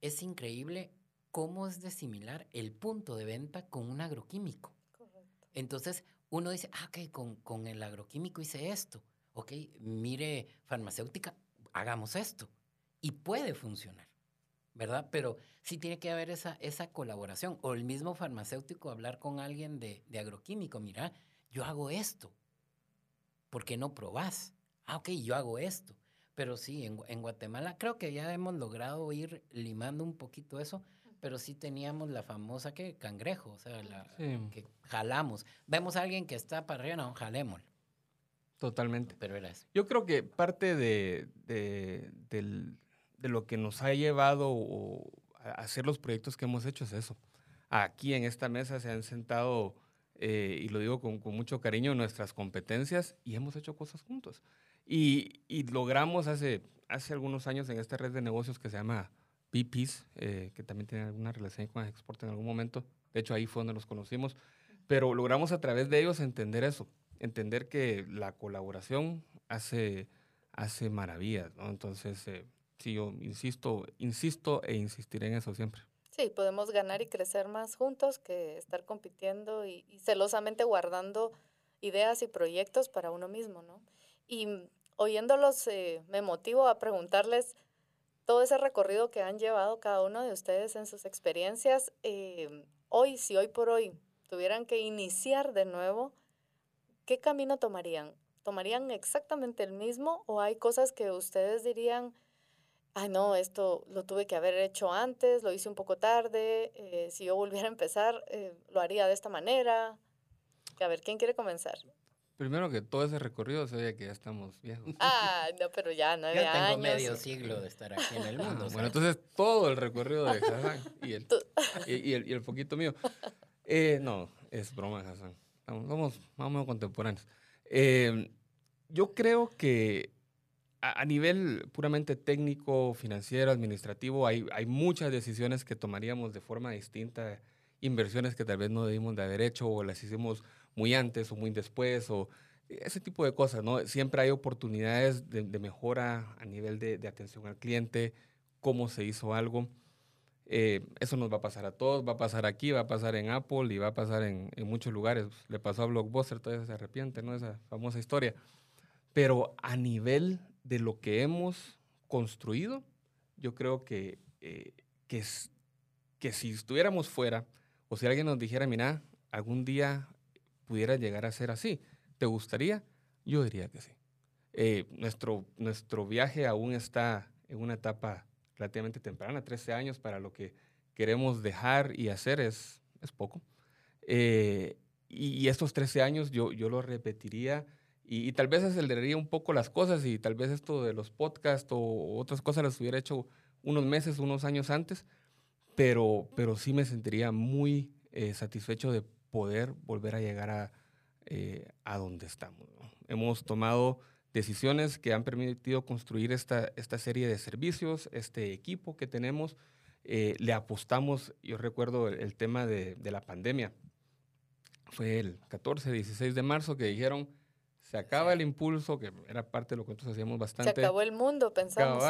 es increíble cómo es de similar el punto de venta con un agroquímico. Correcto. Entonces, uno dice, ah, ok, con, con el agroquímico hice esto ok, mire, farmacéutica, hagamos esto. Y puede funcionar, ¿verdad? Pero sí tiene que haber esa, esa colaboración. O el mismo farmacéutico hablar con alguien de, agroquímico, mira, yo hago esto. ¿Por qué no probás? Ah, ok, yo hago esto. Pero sí, en, en, Guatemala creo que ya hemos logrado ir limando un poquito eso, pero sí teníamos la famosa que cangrejo, o sea, la, que jalamos. Vemos a alguien que está para arriba, no, jalémoslo. Totalmente. Pero era eso. Yo creo que parte de, lo que nos ha llevado a hacer los proyectos que hemos hecho es eso. Aquí en esta mesa se han sentado, eh, y lo digo con, mucho cariño, nuestras competencias y hemos hecho cosas juntos. Y, logramos hace, hace algunos años en esta red de negocios que se llama PPs, eh, que también tiene alguna relación con Export en algún momento. De hecho, ahí fue donde nos conocimos. Pero logramos a través de ellos entender eso entender que la colaboración hace, hace maravillas. Entonces, eh, sí, yo insisto, insisto e insistiré en eso siempre. Sí, podemos ganar y crecer más juntos que estar compitiendo y, celosamente guardando ideas y proyectos para uno mismo, ¿no? Y oyéndolos eh, me motivo a preguntarles todo ese recorrido que han llevado cada uno de ustedes en sus experiencias. Eh, hoy, si hoy por hoy tuvieran que iniciar de nuevo, ¿qué camino tomarían? ¿Tomarían exactamente el mismo o hay cosas que ustedes dirían, ay no, esto lo tuve que haber hecho antes, lo hice un poco tarde, eh, si yo volviera a empezar, eh, lo haría de esta manera? A ver, ¿quién quiere comenzar? Primero que todo ese recorrido se oye que ya estamos viejos. Ah, no, pero ya nueve Yo tengo medio siglo de estar aquí en el ah, mundo. bueno, entonces todo el recorrido de Hassan y el, y, el, y el poquito mío. Eh, no, es broma, Hassan somos más o menos contemporáneos. Em, yo creo que a, nivel puramente técnico, financiero, administrativo, hay, hay muchas decisiones que tomaríamos de forma distinta, inversiones que tal vez no debimos de haber hecho o las hicimos muy antes o muy después o ese tipo de cosas, ¿no? Siempre hay oportunidades de, mejora a nivel de, de, atención al cliente, cómo se hizo algo. Eh, eso nos va a pasar a todos, va a pasar aquí, va a pasar en Apple y va a pasar en, muchos lugares. Le pasó a Blockbuster, todavía se arrepiente, ¿no? Esa famosa historia. Pero a nivel de lo que hemos construido, yo creo que, eh, que, si estuviéramos fuera o si alguien nos dijera, mira, algún día pudiera llegar a ser así, ¿te gustaría? Yo diría que sí. Eh, nuestro, nuestro viaje aún está en una etapa relativamente temprana, 13 años para lo que queremos dejar y hacer es, es poco. Eh, y, estos 13 años yo, yo lo repetiría Y, tal vez aceleraría un poco las cosas y tal vez esto de los podcasts o otras cosas las hubiera hecho unos meses, unos años antes, pero, pero sí me sentiría muy eh, satisfecho de poder volver a llegar a, eh, a donde estamos. Hemos tomado decisiones que han permitido construir esta, esta serie de servicios, este equipo que tenemos. Eh, le apostamos, yo recuerdo el, tema de, de, la pandemia, fue el 14, 16 de marzo que dijeron, se acaba el impulso, que era parte de lo que nosotros hacíamos bastante. Se acabó el mundo, pensamos.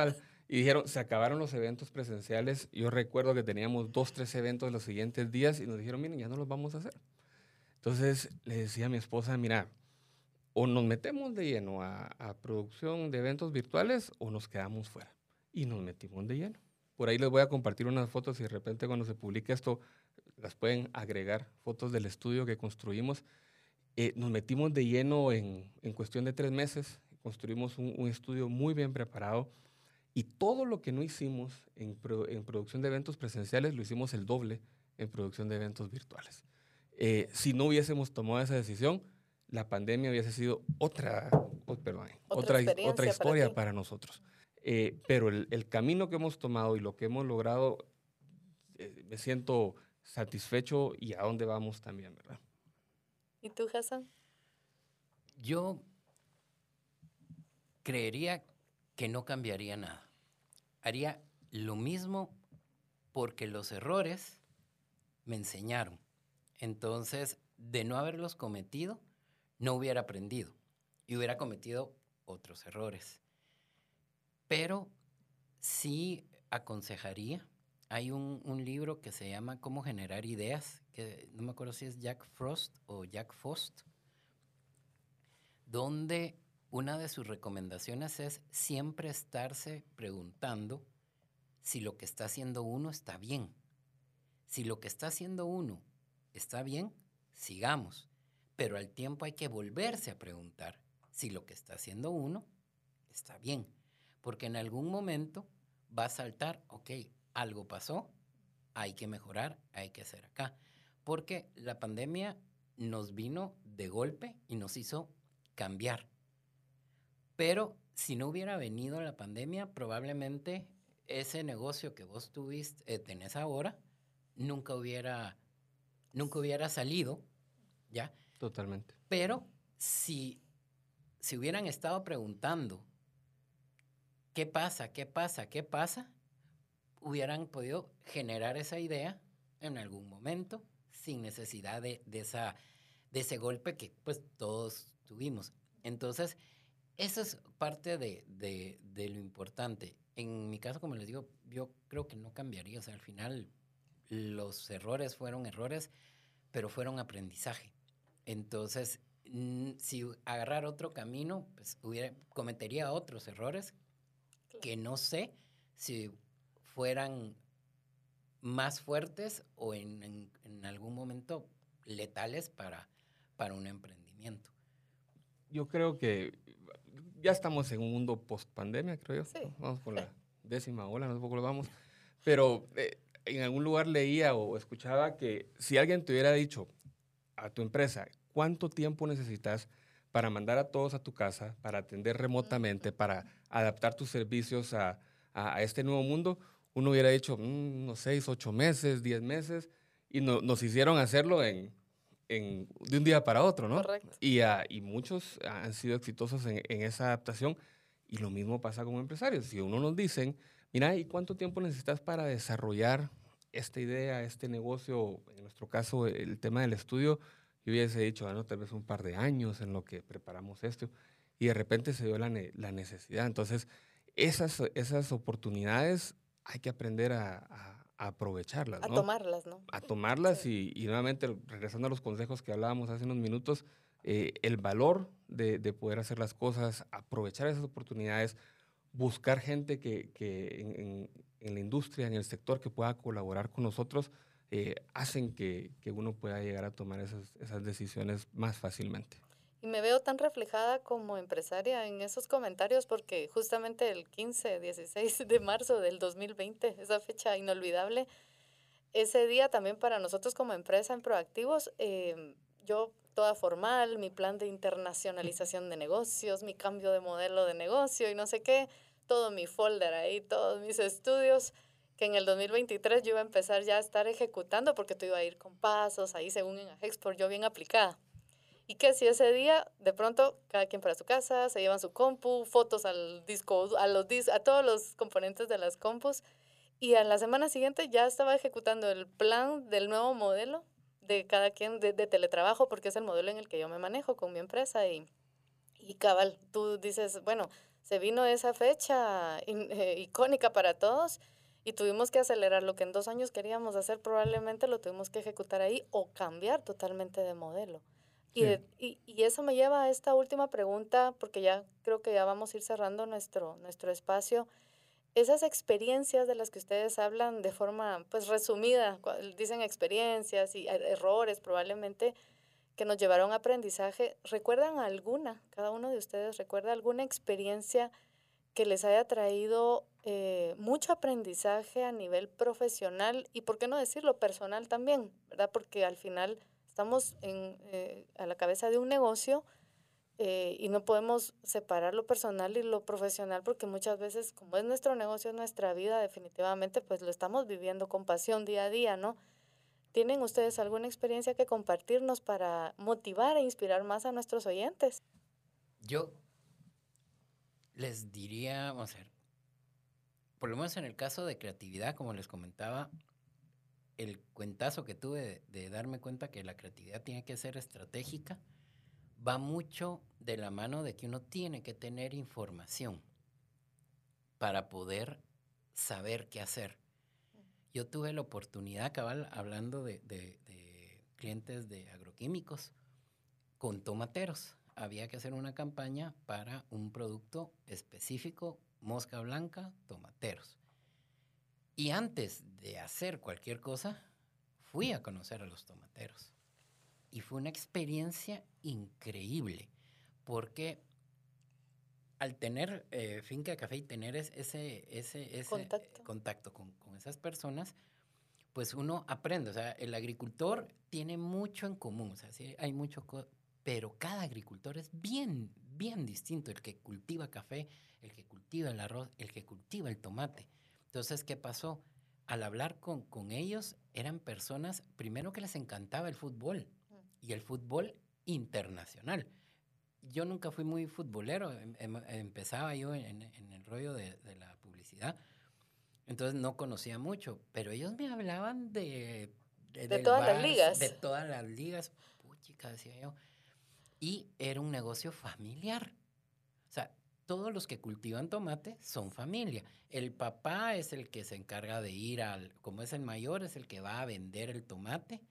Y dijeron, se acabaron los eventos presenciales. Yo recuerdo que teníamos dos, tres eventos los siguientes días y nos dijeron, miren, ya no los vamos a hacer. Entonces le decía a mi esposa, mira, o nos metemos de lleno a, producción de eventos virtuales o nos quedamos fuera. Y nos metimos de lleno. Por ahí les voy a compartir unas fotos y de repente cuando se publique esto, las pueden agregar, fotos del estudio que construimos. Eh, nos metimos de lleno en, en, cuestión de tres meses, construimos un, un, estudio muy bien preparado y todo lo que no hicimos en, en, producción de eventos presenciales lo hicimos el doble en producción de eventos virtuales. Eh, si no hubiésemos tomado esa decisión, la pandemia hubiese sido otra, oh, perdón, otra, otra, historia para, nosotros. Eh, pero el, el, camino que hemos tomado y lo que hemos logrado, eh, me siento satisfecho y a dónde vamos también, ¿verdad? ¿Y tú, Hassan? Yo creería que no cambiaría nada. Haría lo mismo porque los errores me enseñaron. Entonces, de no haberlos cometido, no hubiera aprendido y hubiera cometido otros errores. Pero sí aconsejaría, hay un, libro que se llama Cómo generar ideas, que no me acuerdo si es Jack Frost o Jack Fost, donde una de sus recomendaciones es siempre estarse preguntando si lo que está haciendo uno está bien. Si lo que está haciendo uno está bien, sigamos pero al tiempo hay que volverse a preguntar si lo que está haciendo uno está bien, porque en algún momento va a saltar, ok, algo pasó, hay que mejorar, hay que hacer acá, porque la pandemia nos vino de golpe y nos hizo cambiar. Pero si no hubiera venido la pandemia, probablemente ese negocio que vos tuviste, eh, tenés ahora, nunca hubiera, nunca hubiera salido, ¿ya? Totalmente. Pero si, si hubieran estado preguntando, ¿qué pasa? ¿Qué pasa? ¿Qué pasa? Hubieran podido generar esa idea en algún momento sin necesidad de, esa, de ese golpe que pues todos tuvimos. Entonces, eso es parte de, de, lo importante. En mi caso, como les digo, yo creo que no cambiaría. O sea, al final los errores fueron errores, pero fueron aprendizaje. Entonces, si agarrar otro camino, pues hubiera, cometería otros errores que no sé si fueran más fuertes o en, algún momento letales para, para un emprendimiento. Yo creo que ya estamos en un mundo post pandemia, creo yo. Vamos por la décima ola, no sé poco lo vamos. Pero eh, en algún lugar leía o escuchaba que si alguien te hubiera dicho, a tu empresa cuánto tiempo necesitas para mandar a todos a tu casa, para atender remotamente, para adaptar tus servicios a, este nuevo mundo, uno hubiera dicho mm, unos seis, ocho meses, diez meses, y nos hicieron hacerlo en, de un día para otro, ¿no? Correcto. Y, ah, y muchos han sido exitosos en, en, esa adaptación, y lo mismo pasa como empresarios. Si uno nos dicen, mira, ¿y cuánto tiempo necesitas para desarrollar esta idea, este negocio, en nuestro caso el tema del estudio, yo hubiese dicho, bueno, tal vez un par de años en lo que preparamos esto, y de repente se dio la, la necesidad. Entonces, esas, esas oportunidades hay que aprender a, a, aprovecharlas. A tomarlas, ¿no? A tomarlas y, y, nuevamente, regresando a los consejos que hablábamos hace unos minutos, eh, el valor de, de, poder hacer las cosas, aprovechar esas oportunidades, buscar gente que, que en, en la industria, en el sector, que pueda colaborar con nosotros, eh, hacen que, que, uno pueda llegar a tomar esas, esas decisiones más fácilmente. Y me veo tan reflejada como empresaria en esos comentarios porque justamente el 15, 16 de marzo del 2020, esa fecha inolvidable, ese día también para nosotros como empresa en Proactivos, eh, yo toda formal, mi plan de internacionalización de negocios, mi cambio de modelo de negocio y no sé qué, todo mi folder ahí, todos mis estudios, que en el 2023 yo iba a empezar ya a estar ejecutando porque tú iba a ir con pasos, ahí según en Export, yo bien aplicada. Y que si ese día, de pronto, cada quien para su casa, se llevan su compu, fotos al disco, a, los a todos los componentes de las compus, y a la semana siguiente ya estaba ejecutando el plan del nuevo modelo de cada quien de, teletrabajo, porque es el modelo en el que yo me manejo con mi empresa. Y, y cabal, tú dices, bueno, se vino esa fecha eh, icónica para todos y tuvimos que acelerar lo que en dos años queríamos hacer, probablemente lo tuvimos que ejecutar ahí o cambiar totalmente de modelo. Y, y, eso me lleva a esta última pregunta, porque ya creo que ya vamos a ir cerrando nuestro, nuestro espacio esas experiencias de las que ustedes hablan de forma pues resumida, dicen experiencias y er, errores probablemente que nos llevaron a aprendizaje, ¿recuerdan alguna? Cada uno de ustedes recuerda alguna experiencia que les haya traído eh, mucho aprendizaje a nivel profesional y, ¿por qué no decirlo, personal también? ¿Verdad? Porque al final estamos en, eh, a la cabeza de un negocio eh, y no podemos separar lo personal y lo profesional porque muchas veces, como es nuestro negocio, es nuestra vida, definitivamente, pues lo estamos viviendo con pasión día a día, ¿no? ¿Tienen ustedes alguna experiencia que compartirnos para motivar e inspirar más a nuestros oyentes? Yo les diría, vamos a ver, por lo menos en el caso de creatividad, como les comentaba, el cuentazo que tuve de darme cuenta que la creatividad tiene que ser estratégica va mucho de la mano de que uno tiene que tener información para poder saber qué hacer. Yo tuve la oportunidad, cabal, hablando de, clientes de agroquímicos, con tomateros. Había que hacer una campaña para un producto específico, mosca blanca, tomateros. Y antes de hacer cualquier cosa, fui a conocer a los tomateros. Y fue una experiencia increíble, porque al tener eh, finca de café y tener ese, ese, contacto, con, esas personas, pues uno aprende. O sea, el agricultor tiene mucho en común, o sea, sí hay mucho, pero cada agricultor es bien, bien distinto. El que cultiva café, el que cultiva el arroz, el que cultiva el tomate. Entonces, ¿qué pasó? Al hablar con, con ellos, eran personas, primero que les encantaba el fútbol y el fútbol internacional. Yo nunca fui muy futbolero, em, em, empezaba yo en, el rollo de, la publicidad, entonces no conocía mucho, pero ellos me hablaban de... De, todas las ligas. De todas las ligas, puchica, decía yo. Y era un negocio familiar. O sea, todos los que cultivan tomate son familia. El papá es el que se encarga de ir al, como es el mayor, es el que va a vender el tomate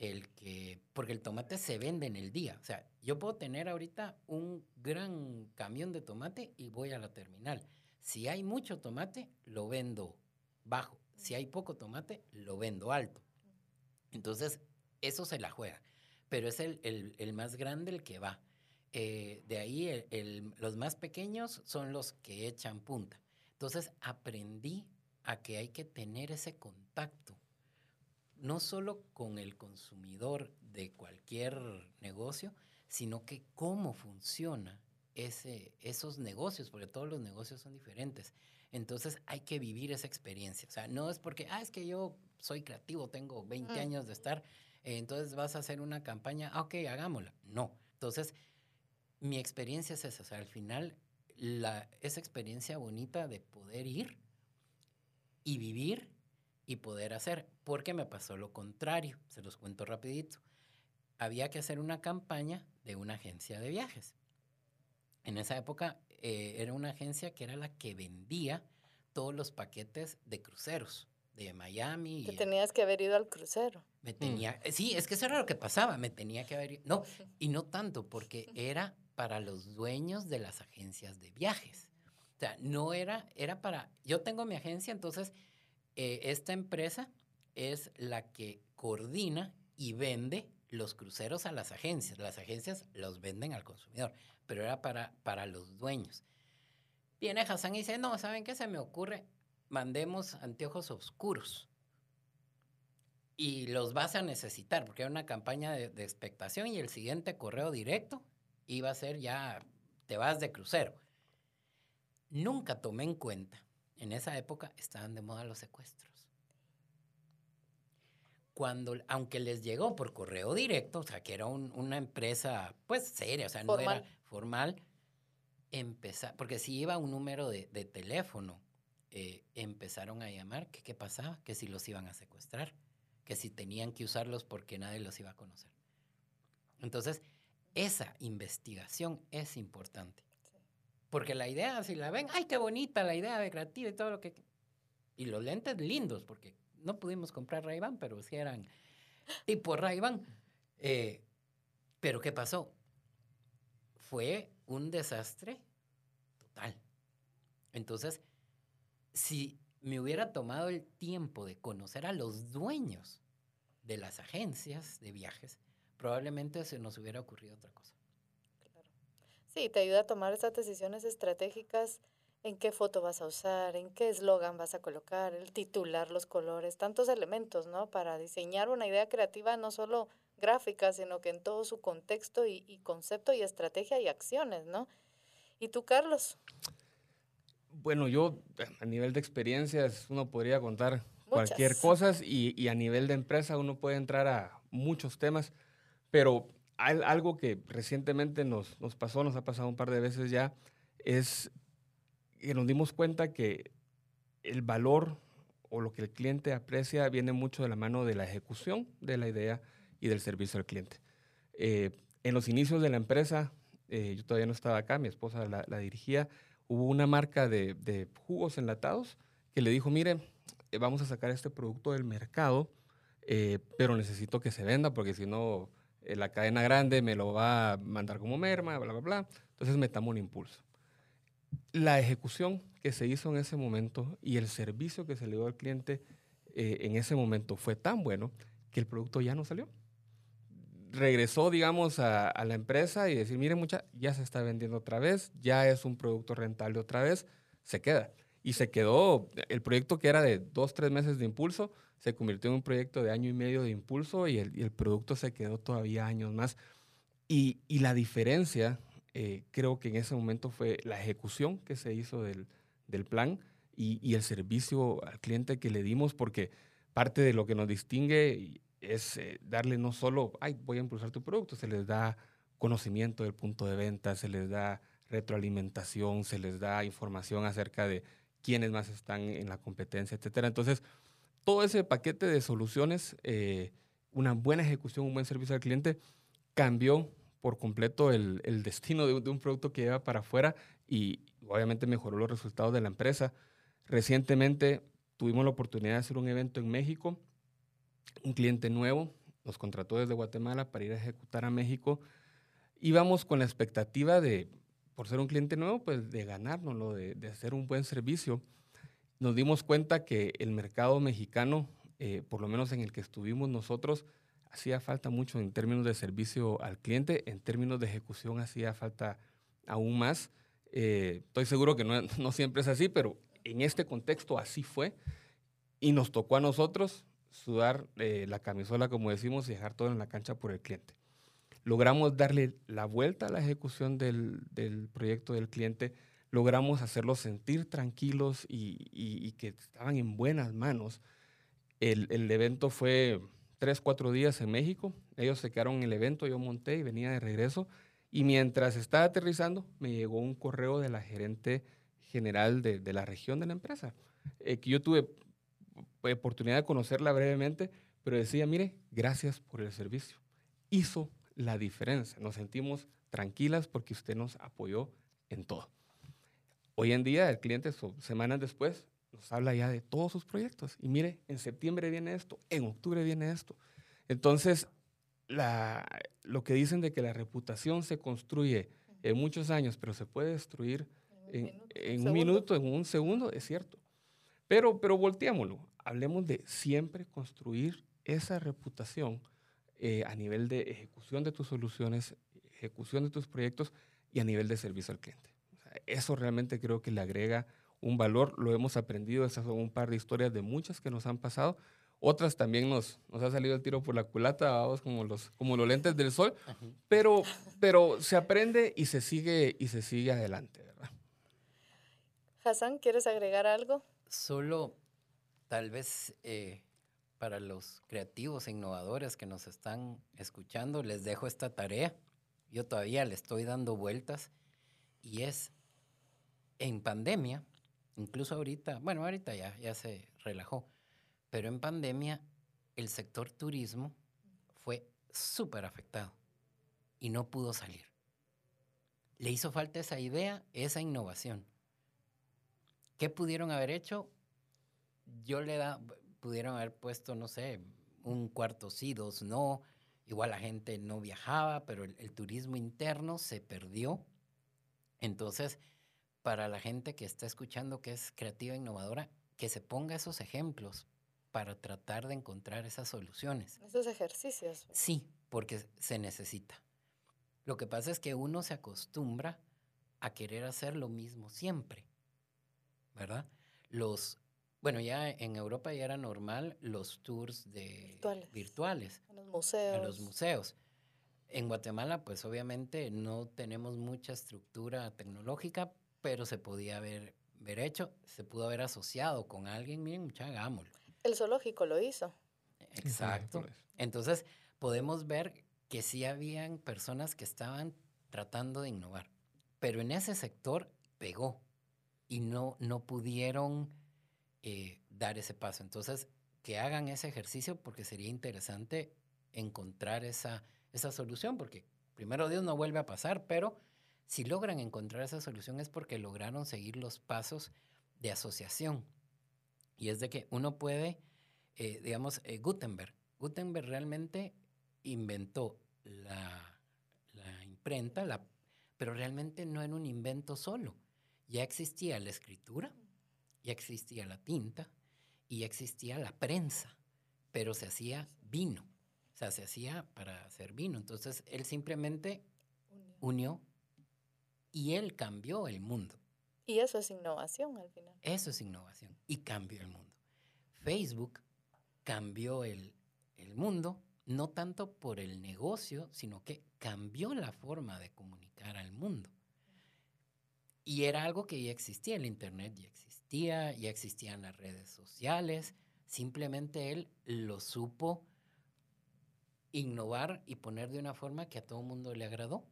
el que, porque el tomate se vende en el día. O sea, yo puedo tener ahorita un gran camión de tomate y voy a la terminal. Si hay mucho tomate, lo vendo bajo. Si hay poco tomate, lo vendo alto. Entonces, eso se la juega. Pero es el, más grande el que va. Eh, de ahí los más pequeños son los que echan punta. Entonces, aprendí a que hay que tener ese contacto no solo con el consumidor de cualquier negocio, sino que cómo funciona ese, esos negocios, porque todos los negocios son diferentes. Entonces hay que vivir esa experiencia. O sea, no es porque, ah, es que yo soy creativo, tengo 20 mm. años de estar, eh, entonces vas a hacer una campaña, ah, ok, hagámosla. No. Entonces, mi experiencia es esa. O sea, al final, la, esa experiencia bonita de poder ir y vivir y poder hacer, porque me pasó lo contrario, se los cuento rapidito. Había que hacer una campaña de una agencia de viajes. En esa época eh, era una agencia que era la que vendía todos los paquetes de cruceros de Miami. Que tenías que haber ido al crucero. Me tenía, mm. sí, es que eso era lo que pasaba, me tenía que haber ido. No, y no tanto, porque era para los dueños de las agencias de viajes. O sea, no era, era para, yo tengo mi agencia, entonces eh, esta empresa es la que coordina y vende los cruceros a las agencias. Las agencias los venden al consumidor, pero era para, para los dueños. Viene Hassan y dice, no, ¿saben qué se me ocurre? Mandemos anteojos oscuros. y los vas a necesitar, porque era una campaña de expectación y el siguiente correo directo iba a ser ya, te vas de crucero. Nunca tomé en cuenta, en esa época estaban de moda los secuestros. Cuando, aunque les llegó por correo directo, o sea, que era un- una empresa, pues, seria, o sea, no era Formal. formal, empezar, porque si iba un número de, de teléfono, eh, empezaron a llamar, que qué pasaba, que si los iban a secuestrar, que si tenían que usarlos porque nadie los iba a conocer. Entonces, esa investigación es importante. Porque la idea, si la ven, ay, qué bonita la idea de creativa y todo lo que... Y los lentes lindos, porque no pudimos comprar ray pero sí eran tipo ray Eh, pero ¿qué pasó? Fue un desastre total. Entonces, si me hubiera tomado el tiempo de conocer a los dueños de las agencias de viajes, probablemente se nos hubiera ocurrido otra cosa. Sí, te ayuda a tomar esas decisiones estratégicas en qué foto vas a usar, en qué eslogan vas a colocar, el titular, los colores, tantos elementos, ¿no? Para diseñar una idea creativa no solo gráfica, sino que en todo su contexto y, y concepto y estrategia y acciones, ¿no? ¿Y tú, Carlos? Bueno, yo a nivel de experiencias uno podría contar cualquier cosa y, y a nivel de empresa uno puede entrar a muchos temas, pero al- algo que recientemente nos, nos pasó, nos ha pasado un par de veces ya, es que nos dimos cuenta que el valor o lo que el cliente aprecia viene mucho de la mano de la ejecución de la idea y del servicio al cliente. Eh, en los inicios de la empresa, eh, yo todavía no estaba acá, mi esposa la, dirigía, hubo una marca de, de jugos enlatados que le dijo, mire, eh, vamos a sacar este producto del mercado, eh, pero necesito que se venda porque si no, la cadena grande me lo va a mandar como merma, bla, bla, bla. Entonces metamos un impulso. La ejecución que se hizo en ese momento y el servicio que se le dio al cliente eh, en ese momento fue tan bueno que el producto ya no salió. Regresó, digamos, a, a la empresa y decir, miren, mucha, ya se está vendiendo otra vez, ya es un producto rentable otra vez, se queda. Y se quedó, el proyecto que era de dos, tres meses de impulso, se convirtió en un proyecto de año y medio de impulso y el, y el producto se quedó todavía años más. Y, y la diferencia, eh, creo que en ese momento fue la ejecución que se hizo del, del plan y, y el servicio al cliente que le dimos, porque parte de lo que nos distingue es eh, darle no solo, ay, voy a impulsar tu producto, se les da conocimiento del punto de venta, se les da retroalimentación, se les da información acerca de quiénes más están en la competencia, etcétera. Entonces, todo ese paquete de soluciones, eh, una buena ejecución, un buen servicio al cliente, cambió por completo el, el destino de, de un producto que iba para afuera y obviamente mejoró los resultados de la empresa. Recientemente tuvimos la oportunidad de hacer un evento en México. Un cliente nuevo nos contrató desde Guatemala para ir a ejecutar a México. Íbamos con la expectativa de, por ser un cliente nuevo, pues de ganárnoslo, de, de hacer un buen servicio. Nos dimos cuenta que el mercado mexicano, eh, por lo menos en el que estuvimos nosotros, hacía falta mucho en términos de servicio al cliente, en términos de ejecución hacía falta aún más. Eh, estoy seguro que no, siempre es así, pero en este contexto así fue. Y nos tocó a nosotros sudar eh, la camisola, como decimos, y dejar todo en la cancha por el cliente. Logramos darle la vuelta a la ejecución del, del proyecto del cliente, logramos hacerlos sentir tranquilos y, y- y que estaban en buenas manos. El, el evento fue tres, cuatro días en México. Ellos se quedaron en el evento, yo monté y venía de regreso. Y mientras estaba aterrizando, me llegó un correo de la gerente general de, de la región de la empresa, eh, que yo tuve eh, oportunidad de conocerla brevemente, pero decía, mire, gracias por el servicio. Hizo la diferencia. Nos sentimos tranquilas porque usted nos apoyó en todo. Hoy en día el cliente, semanas después, nos habla ya de todos sus proyectos. Y mire, en septiembre viene esto, en octubre viene esto. Entonces, la- lo que dicen de que la reputación se construye en muchos años, pero se puede destruir en, un minuto, en un segundo, es cierto. Pero, pero volteémoslo. Hablemos de siempre construir esa reputación eh, a nivel de ejecución de tus soluciones, ejecución de tus proyectos y a nivel de servicio al cliente. Eso realmente creo que le agrega un valor. Lo hemos aprendido, esas son un par de historias de muchas que nos han pasado. Otras también nos, nos ha salido el tiro por la culata, vamos, como los, como los lentes del sol. Pero, pero se aprende y se sigue, y se sigue adelante, ¿verdad? Hassan, ¿quieres agregar algo? Solo tal vez eh, para los creativos e innovadores que nos están escuchando, les dejo esta tarea. Yo todavía le estoy dando vueltas y es en pandemia, incluso ahorita, bueno, ahorita ya, ya se relajó, pero en pandemia el sector turismo fue súper afectado y no pudo salir. Le hizo falta esa idea, esa innovación. ¿Qué pudieron haber hecho? Yo le da, pudieron haber puesto, no sé, un cuarto sí, dos no. Igual la gente no viajaba, pero el, el turismo interno se perdió. Entonces, para la gente que está escuchando que es creativa e innovadora, que se ponga esos ejemplos para tratar de encontrar esas soluciones. Esos ejercicios. Sí, porque se necesita. Lo que pasa es que uno se acostumbra a querer hacer lo mismo siempre, ¿verdad? Los, bueno, ya en Europa ya era normal los tours de Virtuales. virtuales En los museos. a los museos. En Guatemala, pues obviamente no tenemos mucha estructura tecnológica, pero se podía haber, haber hecho, se pudo haber asociado con alguien, miren, mucha, hagámoslo. El zoológico lo hizo. Exacto. Entonces, podemos ver que sí habían personas que estaban tratando de innovar, pero en ese sector pegó y no, no pudieron eh, dar ese paso. Entonces, que hagan ese ejercicio porque sería interesante encontrar esa, esa solución, porque primero Dios no vuelve a pasar, pero si logran encontrar esa solución es porque lograron seguir los pasos de asociación. Y es de que uno puede, eh, digamos, eh, Gutenberg. Gutenberg realmente inventó la, la imprenta, la, pero realmente no era un invento solo. Ya existía la escritura, ya existía la tinta y ya existía la prensa, pero se hacía vino. O sea, se hacía para hacer vino. Entonces, él simplemente unió y él cambió el mundo. Y eso es innovación al final. Eso es innovación y cambió el mundo. Facebook cambió el, el mundo, no tanto por el negocio, sino que cambió la forma de comunicar al mundo. Y era algo que ya existía, el Internet ya existía, ya existían las redes sociales, simplemente él lo supo innovar y poner de una forma que a todo el mundo le agradó.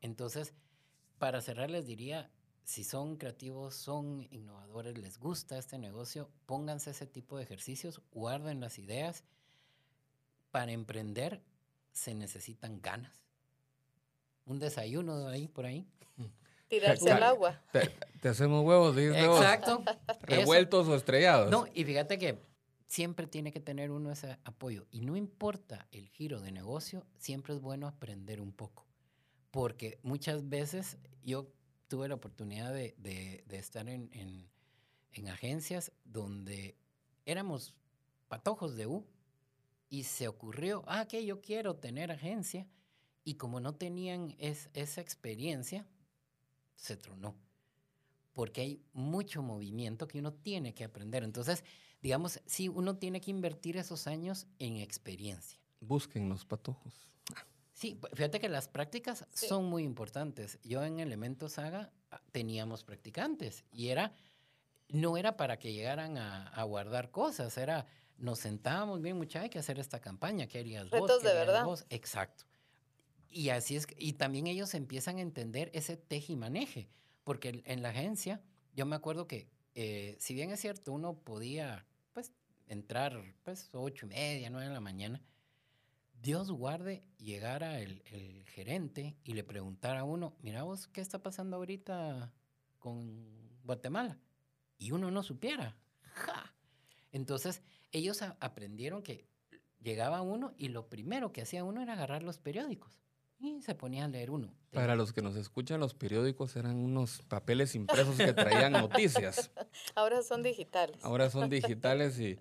Entonces, para cerrar les diría, si son creativos, son innovadores, les gusta este negocio, pónganse ese tipo de ejercicios, guarden las ideas. Para emprender se necesitan ganas. Un desayuno ahí por ahí. Tirarse al agua. Te, te hacemos huevos, dices huevos Exacto. Eso. revueltos o estrellados. No, y fíjate que siempre tiene que tener uno ese apoyo. Y no importa el giro de negocio, siempre es bueno aprender un poco. Porque muchas veces yo tuve la oportunidad de, estar en, en, en, agencias donde éramos patojos de U y se ocurrió, ah, que yo quiero tener agencia. Y como no tenían es, esa experiencia, se tronó. Porque hay mucho movimiento que uno tiene que aprender. Entonces, digamos, sí, uno tiene que invertir esos años en experiencia. Busquen los patojos. Sí, fíjate que las prácticas sí. son muy importantes. Yo en Elementos Saga teníamos practicantes y era, no era para que llegaran a, a guardar cosas, era, nos sentábamos bien, mucha, hay que hacer esta campaña, ¿qué harías Retos vos? ¿Qué de verdad. Vos? Exacto. Y así es, y también ellos empiezan a entender ese teje y maneje, porque en la agencia, yo me acuerdo que, eh, si bien es cierto, uno podía, pues, entrar, pues, ocho y media, nueve de la mañana, Dios guarde llegara el, el, gerente y le preguntara a uno, mira vos, ¿qué está pasando ahorita con Guatemala? Y uno no supiera. ¡Ja! Entonces, ellos a, aprendieron que llegaba uno y lo primero que hacía uno era agarrar los periódicos y se ponía a leer uno. Para los que nos escuchan, los periódicos eran unos papeles impresos que traían noticias. Ahora son digitales. Ahora son digitales y,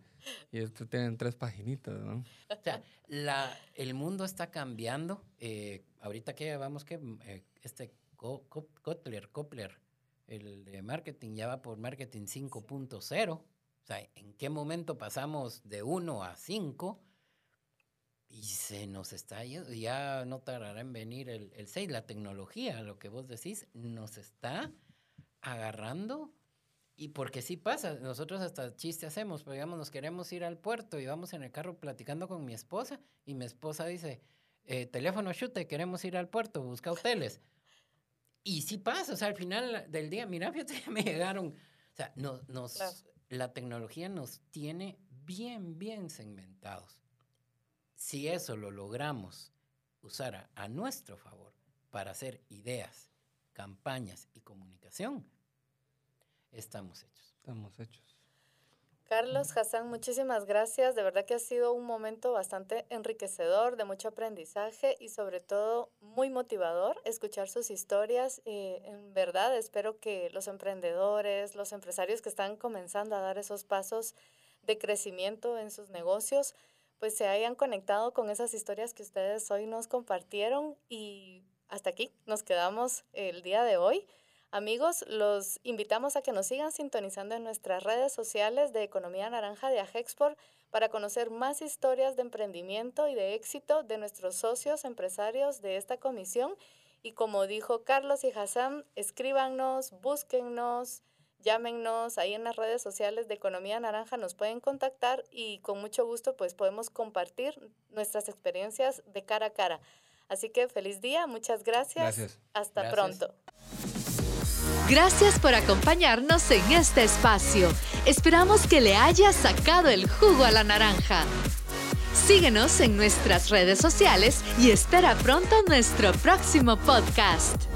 y esto tienen tres paginitas, ¿no? O sea, la, el mundo está cambiando. Eh, ahorita que vamos que eh, este Kotler, Kopler, el de marketing ya va por marketing 5.0. O sea, ¿en qué momento pasamos de 1 a 5? Y se nos está yendo, ya no tardará en venir el, el 6, la tecnología, lo que vos decís, nos está agarrando. Y porque sí pasa, nosotros hasta chiste hacemos, pero digamos, nos queremos ir al puerto y vamos en el carro platicando con mi esposa y mi esposa dice, eh, teléfono chute, queremos ir al puerto, busca hoteles. Y sí pasa, o sea, al final del día, mira, fíjate, me llegaron, o sea, no, nos, la tecnología nos tiene bien, bien segmentados. Si eso lo logramos usar a, nuestro favor para hacer ideas, campañas y comunicación, estamos hechos. Estamos hechos. Carlos, Hassan, muchísimas gracias. De verdad que ha sido un momento bastante enriquecedor, de mucho aprendizaje y sobre todo muy motivador escuchar sus historias. Eh, en verdad, espero que los emprendedores, los empresarios que están comenzando a dar esos pasos de crecimiento en sus negocios, pues se hayan conectado con esas historias que ustedes hoy nos compartieron y hasta aquí nos quedamos el día de hoy. Amigos, los invitamos a que nos sigan sintonizando en nuestras redes sociales de Economía Naranja de Agexport para conocer más historias de emprendimiento y de éxito de nuestros socios empresarios de esta comisión. Y como dijo Carlos y Hassan, escríbanos, búsquennos, llámenos ahí en las redes sociales de Economía Naranja, nos pueden contactar y con mucho gusto pues podemos compartir nuestras experiencias de cara a cara. Así que feliz día, muchas gracias. Gracias. Hasta pronto. Gracias por acompañarnos en este espacio. Esperamos que le haya sacado el jugo a la naranja. Síguenos en nuestras redes sociales y espera pronto nuestro próximo podcast.